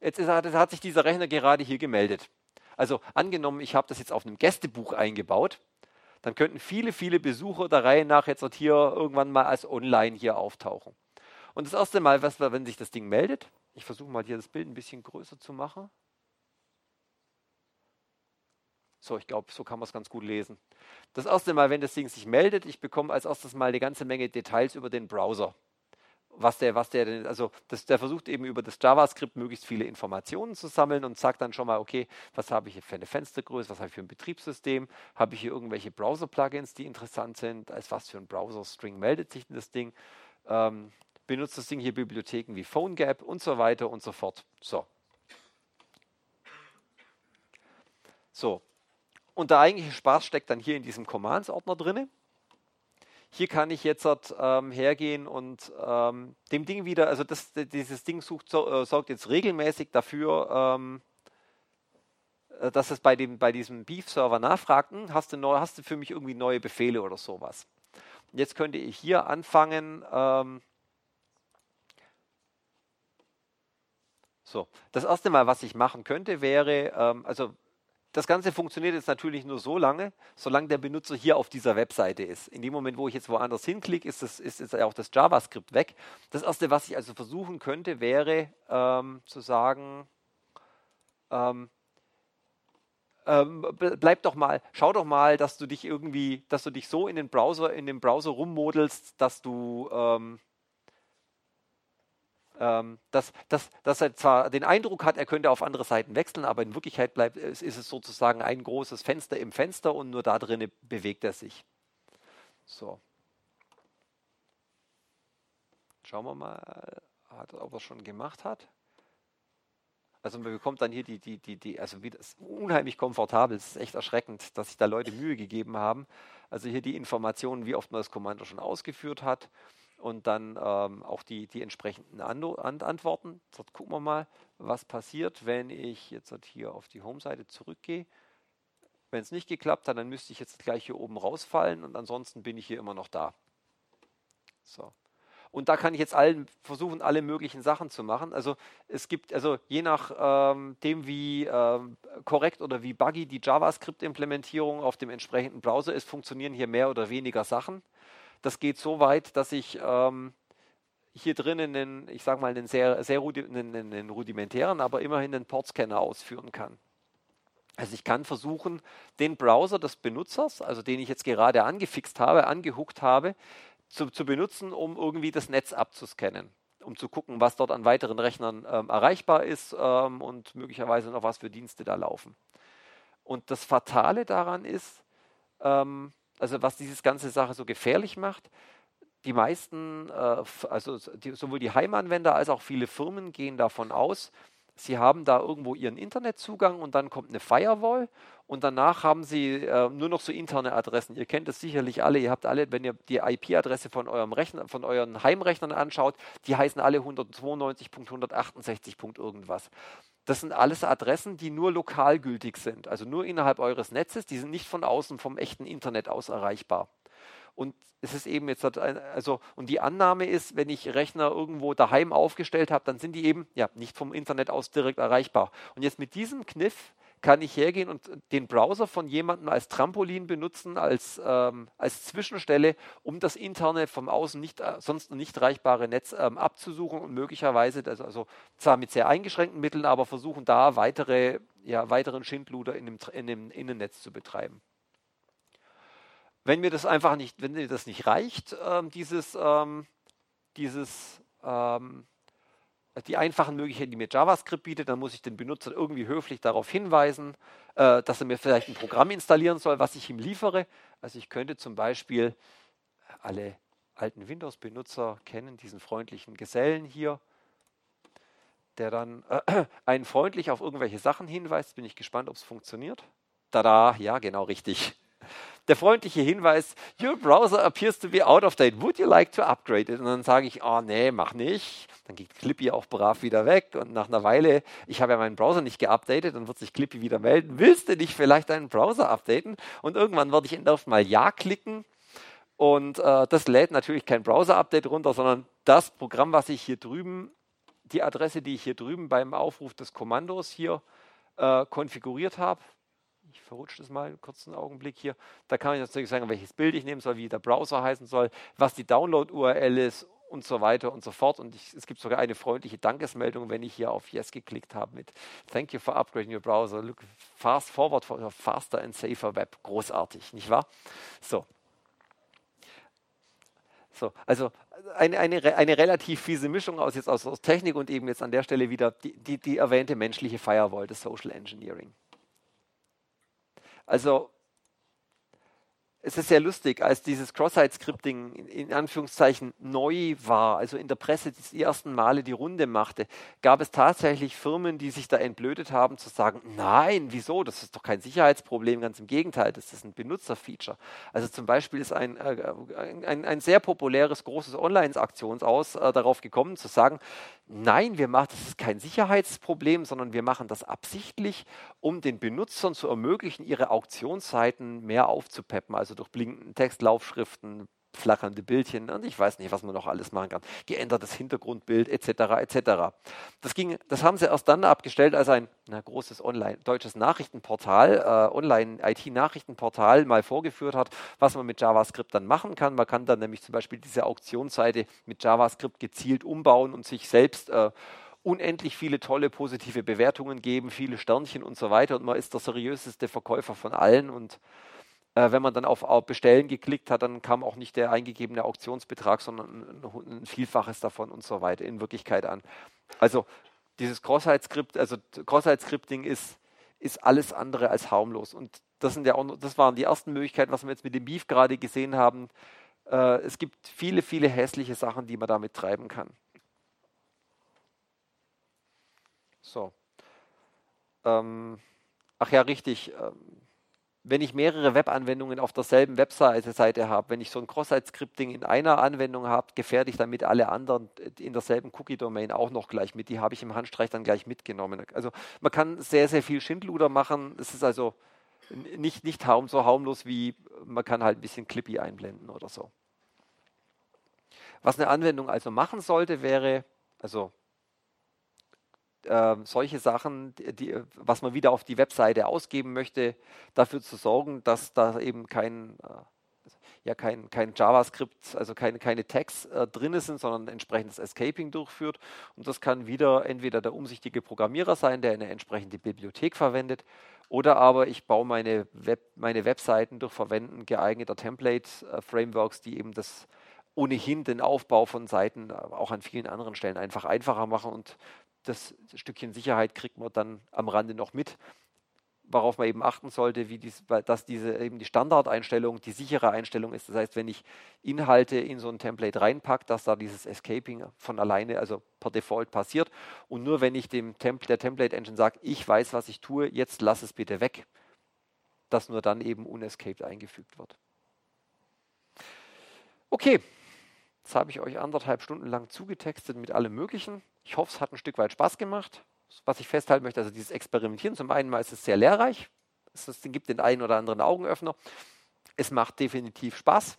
Speaker 1: Jetzt ist, hat, sich dieser Rechner gerade hier gemeldet. Also angenommen, ich habe das jetzt auf einem Gästebuch eingebaut, dann könnten viele, viele Besucher der Reihe nach jetzt hier irgendwann mal als online hier auftauchen. Und das erste Mal, was, wenn sich das Ding meldet, ich versuche mal hier das Bild ein bisschen größer zu machen. So, ich glaube, so kann man es ganz gut lesen. Das erste Mal, wenn das Ding sich meldet, ich bekomme als erstes mal eine ganze Menge Details über den Browser was der, was der also das, der versucht eben über das JavaScript möglichst viele Informationen zu sammeln und sagt dann schon mal, okay, was habe ich hier für eine Fenstergröße, was habe ich für ein Betriebssystem, habe ich hier irgendwelche Browser-Plugins, die interessant sind, als was für ein Browser-String meldet sich denn das Ding, ähm, benutzt das Ding hier Bibliotheken wie PhoneGap und so weiter und so fort. So. So. Und der eigentliche Spaß steckt dann hier in diesem Commands-Ordner drin. Hier kann ich jetzt ähm, hergehen und ähm, dem Ding wieder, also das, dieses Ding sucht, so, äh, sorgt jetzt regelmäßig dafür, ähm, äh, dass es bei, dem, bei diesem Beef-Server nachfragt, hm, hast, du neu, hast du für mich irgendwie neue Befehle oder sowas. Jetzt könnte ich hier anfangen, ähm, so, das erste Mal, was ich machen könnte, wäre, ähm, also das Ganze funktioniert jetzt natürlich nur so lange, solange der Benutzer hier auf dieser Webseite ist. In dem Moment, wo ich jetzt woanders hinklicke, ist, das, ist, ist auch das JavaScript weg. Das Erste, was ich also versuchen könnte, wäre ähm, zu sagen, ähm, ähm, bleib doch mal, schau doch mal, dass du dich irgendwie, dass du dich so in den Browser, in dem Browser rummodelst, dass du ähm, ähm, dass, dass, dass er zwar den Eindruck hat, er könnte auf andere Seiten wechseln, aber in Wirklichkeit bleibt, ist, ist es sozusagen ein großes Fenster im Fenster und nur da drinnen bewegt er sich. So. Schauen wir mal, ob er es schon gemacht hat. Also man bekommt dann hier die, die, die, die, also wie das unheimlich komfortabel, es ist echt erschreckend, dass sich da Leute Mühe gegeben haben. Also hier die Informationen, wie oft man das Kommando schon ausgeführt hat und dann ähm, auch die, die entsprechenden Ando Antworten. Dort gucken wir mal, was passiert, wenn ich jetzt hier auf die Home-Seite zurückgehe. Wenn es nicht geklappt hat, dann müsste ich jetzt gleich hier oben rausfallen und ansonsten bin ich hier immer noch da. So. Und da kann ich jetzt allen versuchen, alle möglichen Sachen zu machen. Also es gibt, also je nach ähm, wie ähm, korrekt oder wie buggy die JavaScript-Implementierung auf dem entsprechenden Browser ist, funktionieren hier mehr oder weniger Sachen. Das geht so weit, dass ich ähm, hier drinnen einen, ich sage mal, einen sehr, sehr rudi einen, einen rudimentären, aber immerhin einen Portscanner ausführen kann. Also ich kann versuchen, den Browser des Benutzers, also den ich jetzt gerade angefixt habe, angehuckt habe, zu, zu benutzen, um irgendwie das Netz abzuscannen um zu gucken, was dort an weiteren Rechnern ähm, erreichbar ist ähm, und möglicherweise noch was für Dienste da laufen. Und das Fatale daran ist, ähm, also was diese ganze Sache so gefährlich macht, die meisten, äh, also die, sowohl die Heimanwender als auch viele Firmen gehen davon aus, sie haben da irgendwo ihren Internetzugang und dann kommt eine Firewall und danach haben sie äh, nur noch so interne Adressen. Ihr kennt das sicherlich alle. Ihr habt alle, wenn ihr die IP-Adresse von von euren Heimrechnern anschaut, die heißen alle 192.168. irgendwas. Das sind alles Adressen, die nur lokal gültig sind, also nur innerhalb eures Netzes. Die sind nicht von außen vom echten Internet aus erreichbar. Und es ist eben jetzt, also, und die Annahme ist, wenn ich Rechner irgendwo daheim aufgestellt habe, dann sind die eben ja nicht vom Internet aus direkt erreichbar. Und jetzt mit diesem Kniff kann ich hergehen und den Browser von jemandem als Trampolin benutzen, als, ähm, als Zwischenstelle, um das interne vom Außen nicht, äh, sonst nicht erreichbare Netz ähm, abzusuchen und möglicherweise, also, also zwar mit sehr eingeschränkten Mitteln, aber versuchen da weitere, ja, weiteren Schindluder in dem, in dem Innennetz zu betreiben. Wenn mir das einfach nicht, wenn mir das nicht reicht, ähm, dieses, ähm, dieses ähm, die einfachen Möglichkeiten, die mir JavaScript bietet, dann muss ich den Benutzer irgendwie höflich darauf hinweisen, äh, dass er mir vielleicht ein Programm installieren soll, was ich ihm liefere. Also ich könnte zum Beispiel, alle alten Windows-Benutzer kennen diesen freundlichen Gesellen hier, der dann äh, einen freundlich auf irgendwelche Sachen hinweist. Bin ich gespannt, ob es funktioniert. Tada, ja, genau richtig der freundliche Hinweis, Your browser appears to be out of date. Would you like to upgrade it? Und dann sage ich, oh nee, mach nicht. Dann geht Clippy auch brav wieder weg. Und nach einer Weile, ich habe ja meinen Browser nicht geupdatet, dann wird sich Clippy wieder melden. Willst du nicht vielleicht deinen Browser updaten? Und irgendwann werde ich auf mal Ja klicken. Und äh, das lädt natürlich kein Browser-Update runter, sondern das Programm, was ich hier drüben, die Adresse, die ich hier drüben beim Aufruf des Kommandos hier äh, konfiguriert habe, ich verrutsche das mal einen kurzen Augenblick hier. Da kann ich natürlich sagen, welches Bild ich nehmen soll, wie der Browser heißen soll, was die Download-URL ist und so weiter und so fort. Und ich, es gibt sogar eine freundliche Dankesmeldung, wenn ich hier auf Yes geklickt habe mit Thank you for upgrading your browser. Look fast forward for faster and safer web. Großartig, nicht wahr? So. So, also eine, eine, eine relativ fiese Mischung aus, jetzt aus, aus Technik und eben jetzt an der Stelle wieder die, die, die erwähnte menschliche Firewall des Social Engineering. Also es ist sehr lustig, als dieses Cross-Site-Scripting in, Anführungszeichen neu war, also in der Presse die ersten Male die Runde machte, gab es tatsächlich Firmen, die sich da entblödet haben, zu sagen, nein, wieso, das ist doch kein Sicherheitsproblem, ganz im Gegenteil, das ist ein Benutzerfeature. Also zum Beispiel ist ein, äh, ein, ein sehr populäres, großes Online-Aktionsaus äh, darauf gekommen, zu sagen, nein, wir machen, das ist kein Sicherheitsproblem, sondern wir machen das absichtlich, um den Benutzern zu ermöglichen, ihre Auktionsseiten mehr aufzupeppen. Also durch blinkenden Textlaufschriften, flackernde Bildchen und ich weiß nicht, was man noch alles machen kann. Geändertes Hintergrundbild etc. etc. Das, ging, das haben sie erst dann abgestellt, als ein na, großes Online, deutsches Nachrichtenportal, äh, Online-IT-Nachrichtenportal mal vorgeführt hat, was man mit JavaScript dann machen kann. Man kann dann nämlich zum Beispiel diese Auktionsseite mit JavaScript gezielt umbauen und sich selbst äh, unendlich viele tolle positive Bewertungen geben, viele Sternchen und so weiter und man ist der seriöseste Verkäufer von allen und äh, wenn man dann auf, auf, Bestellen geklickt hat, dann kam auch nicht der eingegebene Auktionsbetrag, sondern ein, ein Vielfaches davon und so weiter in Wirklichkeit an. Also dieses Cross-Site-Script, also Cross-Site-Scripting ist, ist alles andere als harmlos. Und das, sind ja auch, das waren die ersten Möglichkeiten, was wir jetzt mit dem Beef gerade gesehen haben. Äh, es gibt viele, viele hässliche Sachen, die man damit treiben kann. So. Ähm, ach ja, richtig. Ähm, wenn ich mehrere Webanwendungen auf derselben Webseite habe, wenn ich so ein Cross-Site-Scripting in einer Anwendung habe, gefährde ich damit alle anderen in derselben Cookie-Domain auch noch gleich mit. Die habe ich im Handstreich dann gleich mitgenommen. Also man kann sehr, sehr viel Schindluder machen. Es ist also nicht, nicht so harmlos wie man kann halt ein bisschen Clippy einblenden oder so. Was eine Anwendung also machen sollte, wäre, also äh, solche Sachen, die, was man wieder auf die Webseite ausgeben möchte, dafür zu sorgen, dass da eben kein, äh, ja, kein, kein JavaScript, also keine, keine Tags äh, drin sind, sondern entsprechendes Escaping durchführt. Und das kann wieder entweder der umsichtige Programmierer sein, der eine entsprechende Bibliothek verwendet, oder aber ich baue meine, Web, meine Webseiten durch Verwenden geeigneter Template-Frameworks, äh, die eben das ohnehin den Aufbau von Seiten äh, auch an vielen anderen Stellen einfach einfacher machen und das Stückchen Sicherheit kriegt man dann am Rande noch mit, worauf man eben achten sollte, wie dies, dass diese eben die Standardeinstellung, die sichere Einstellung ist. Das heißt, wenn ich Inhalte in so ein Template reinpacke, dass da dieses Escaping von alleine, also per Default passiert. Und nur wenn ich dem Temp der Template Engine sage, ich weiß, was ich tue, jetzt lass es bitte weg, dass nur dann eben unescaped eingefügt wird. Okay, Jetzt habe ich euch anderthalb Stunden lang zugetextet mit allem Möglichen. Ich hoffe, es hat ein Stück weit Spaß gemacht. Was ich festhalten möchte, also dieses Experimentieren, zum einen mal ist es sehr lehrreich. Es gibt den einen oder anderen Augenöffner. Es macht definitiv Spaß.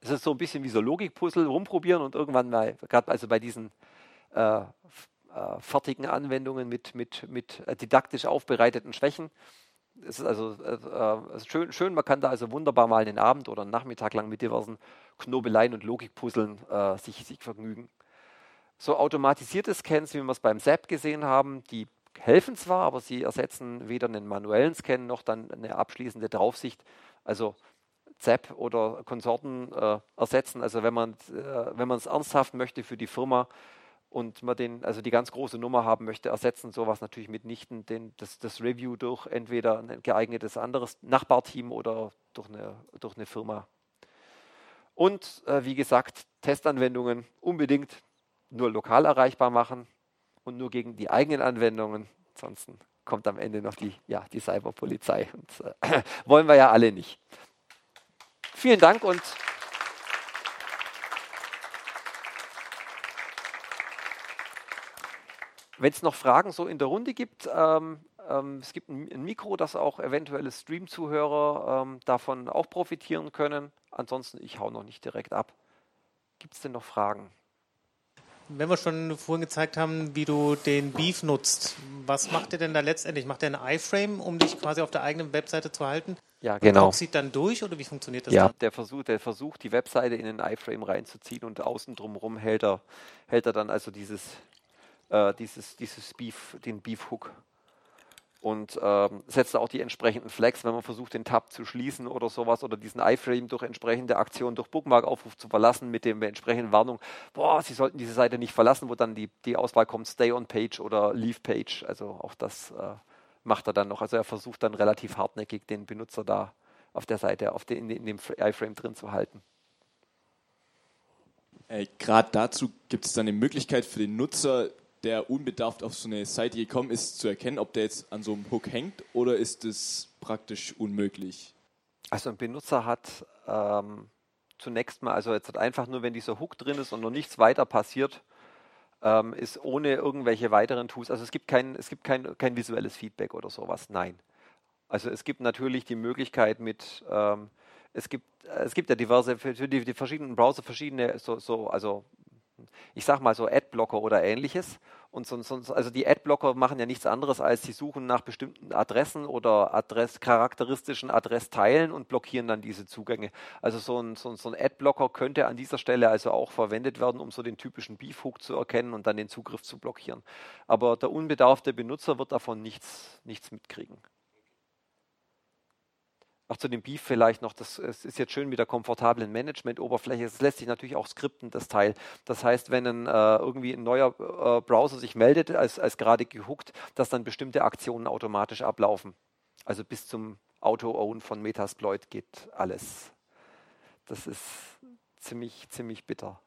Speaker 1: Es ist so ein bisschen wie so Logikpuzzle rumprobieren und irgendwann mal, gerade also bei diesen äh, äh, fertigen Anwendungen mit, mit, mit didaktisch aufbereiteten Schwächen, es ist also äh, äh schön, schön, man kann da also wunderbar mal einen Abend oder einen Nachmittag lang mit diversen Knobeleien und Logikpuzzeln äh, sich, sich vergnügen. So automatisierte Scans, wie wir es beim SAP gesehen haben, die helfen zwar, aber sie ersetzen weder einen manuellen Scan noch dann eine abschließende Draufsicht. Also ZAP oder Konsorten äh, ersetzen. Also wenn man äh, es ernsthaft möchte für die Firma, und man den, also die ganz große Nummer haben möchte, ersetzen sowas natürlich mitnichten den, das, das Review durch entweder ein geeignetes anderes Nachbarteam oder durch eine, durch eine Firma. Und äh, wie gesagt, Testanwendungen unbedingt nur lokal erreichbar machen und nur gegen die eigenen Anwendungen. Ansonsten kommt am Ende noch die, ja, die Cyberpolizei. Und äh, (clears throat) wollen wir ja alle nicht. Vielen Dank und Wenn es noch Fragen so in der Runde gibt, ähm, ähm, es gibt ein, ein, Mikro, das auch eventuelle Stream-Zuhörer ähm, davon auch profitieren können. Ansonsten, ich hau noch nicht direkt ab. Gibt es denn noch Fragen?
Speaker 2: Wenn wir schon vorhin gezeigt haben, wie du den Beef nutzt, was macht ihr denn da letztendlich? Macht ihr einen iFrame, um dich quasi auf der eigenen Webseite zu halten?
Speaker 1: Ja, genau.
Speaker 2: Und sieht dann durch oder wie funktioniert das?
Speaker 1: Ja,
Speaker 2: dann?
Speaker 1: der versucht, der versucht, die Webseite in den iFrame reinzuziehen und außen drumherum hält er, hält er dann also dieses, äh, dieses, dieses Beef, den Beef-Hook und ähm, setzt auch die entsprechenden Flags, wenn man versucht, den Tab zu schließen oder sowas oder diesen iFrame durch entsprechende Aktionen, durch Bookmark-Aufruf zu verlassen mit dem entsprechenden Warnung, boah, Sie sollten diese Seite nicht verlassen, wo dann die, die Auswahl kommt, Stay on Page oder Leave Page. Also auch das äh, macht er dann noch. Also er versucht dann relativ hartnäckig den Benutzer da auf der Seite, auf den, in, dem iFrame drin zu halten.
Speaker 3: Äh, Gerade dazu gibt es dann eine Möglichkeit für den Nutzer, der unbedarft auf so eine Seite gekommen ist, zu erkennen, ob der jetzt an so einem Hook hängt oder ist es praktisch unmöglich?
Speaker 1: Also ein Benutzer hat ähm, zunächst mal, also jetzt einfach nur, wenn dieser Hook drin ist und noch nichts weiter passiert, ähm, ist ohne irgendwelche weiteren Tools, also es gibt kein, es gibt kein, kein visuelles Feedback oder sowas, nein. Also es gibt natürlich die Möglichkeit mit, ähm, es gibt, es gibt ja diverse, für die, die verschiedenen Browser verschiedene, so, so also ich sag mal so Adblocker oder ähnliches. Und so, so, also die Adblocker machen ja nichts anderes, als sie suchen nach bestimmten Adressen oder Adress, charakteristischen Adressteilen und blockieren dann diese Zugänge. Also so ein, so, so ein Adblocker könnte an dieser Stelle also auch verwendet werden, um so den typischen Beefhook zu erkennen und dann den Zugriff zu blockieren. Aber der unbedarfte Benutzer wird davon nichts, nichts mitkriegen. Auch zu dem Beef vielleicht noch, das ist jetzt schön mit der komfortablen Management-Oberfläche. Es lässt sich natürlich auch skripten, das Teil. Das heißt, wenn ein, äh, irgendwie ein neuer äh, Browser sich meldet, als, als gerade gehuckt, dass dann bestimmte Aktionen automatisch ablaufen. Also bis zum Auto-Own von Metasploit geht alles. Das ist ziemlich, ziemlich bitter.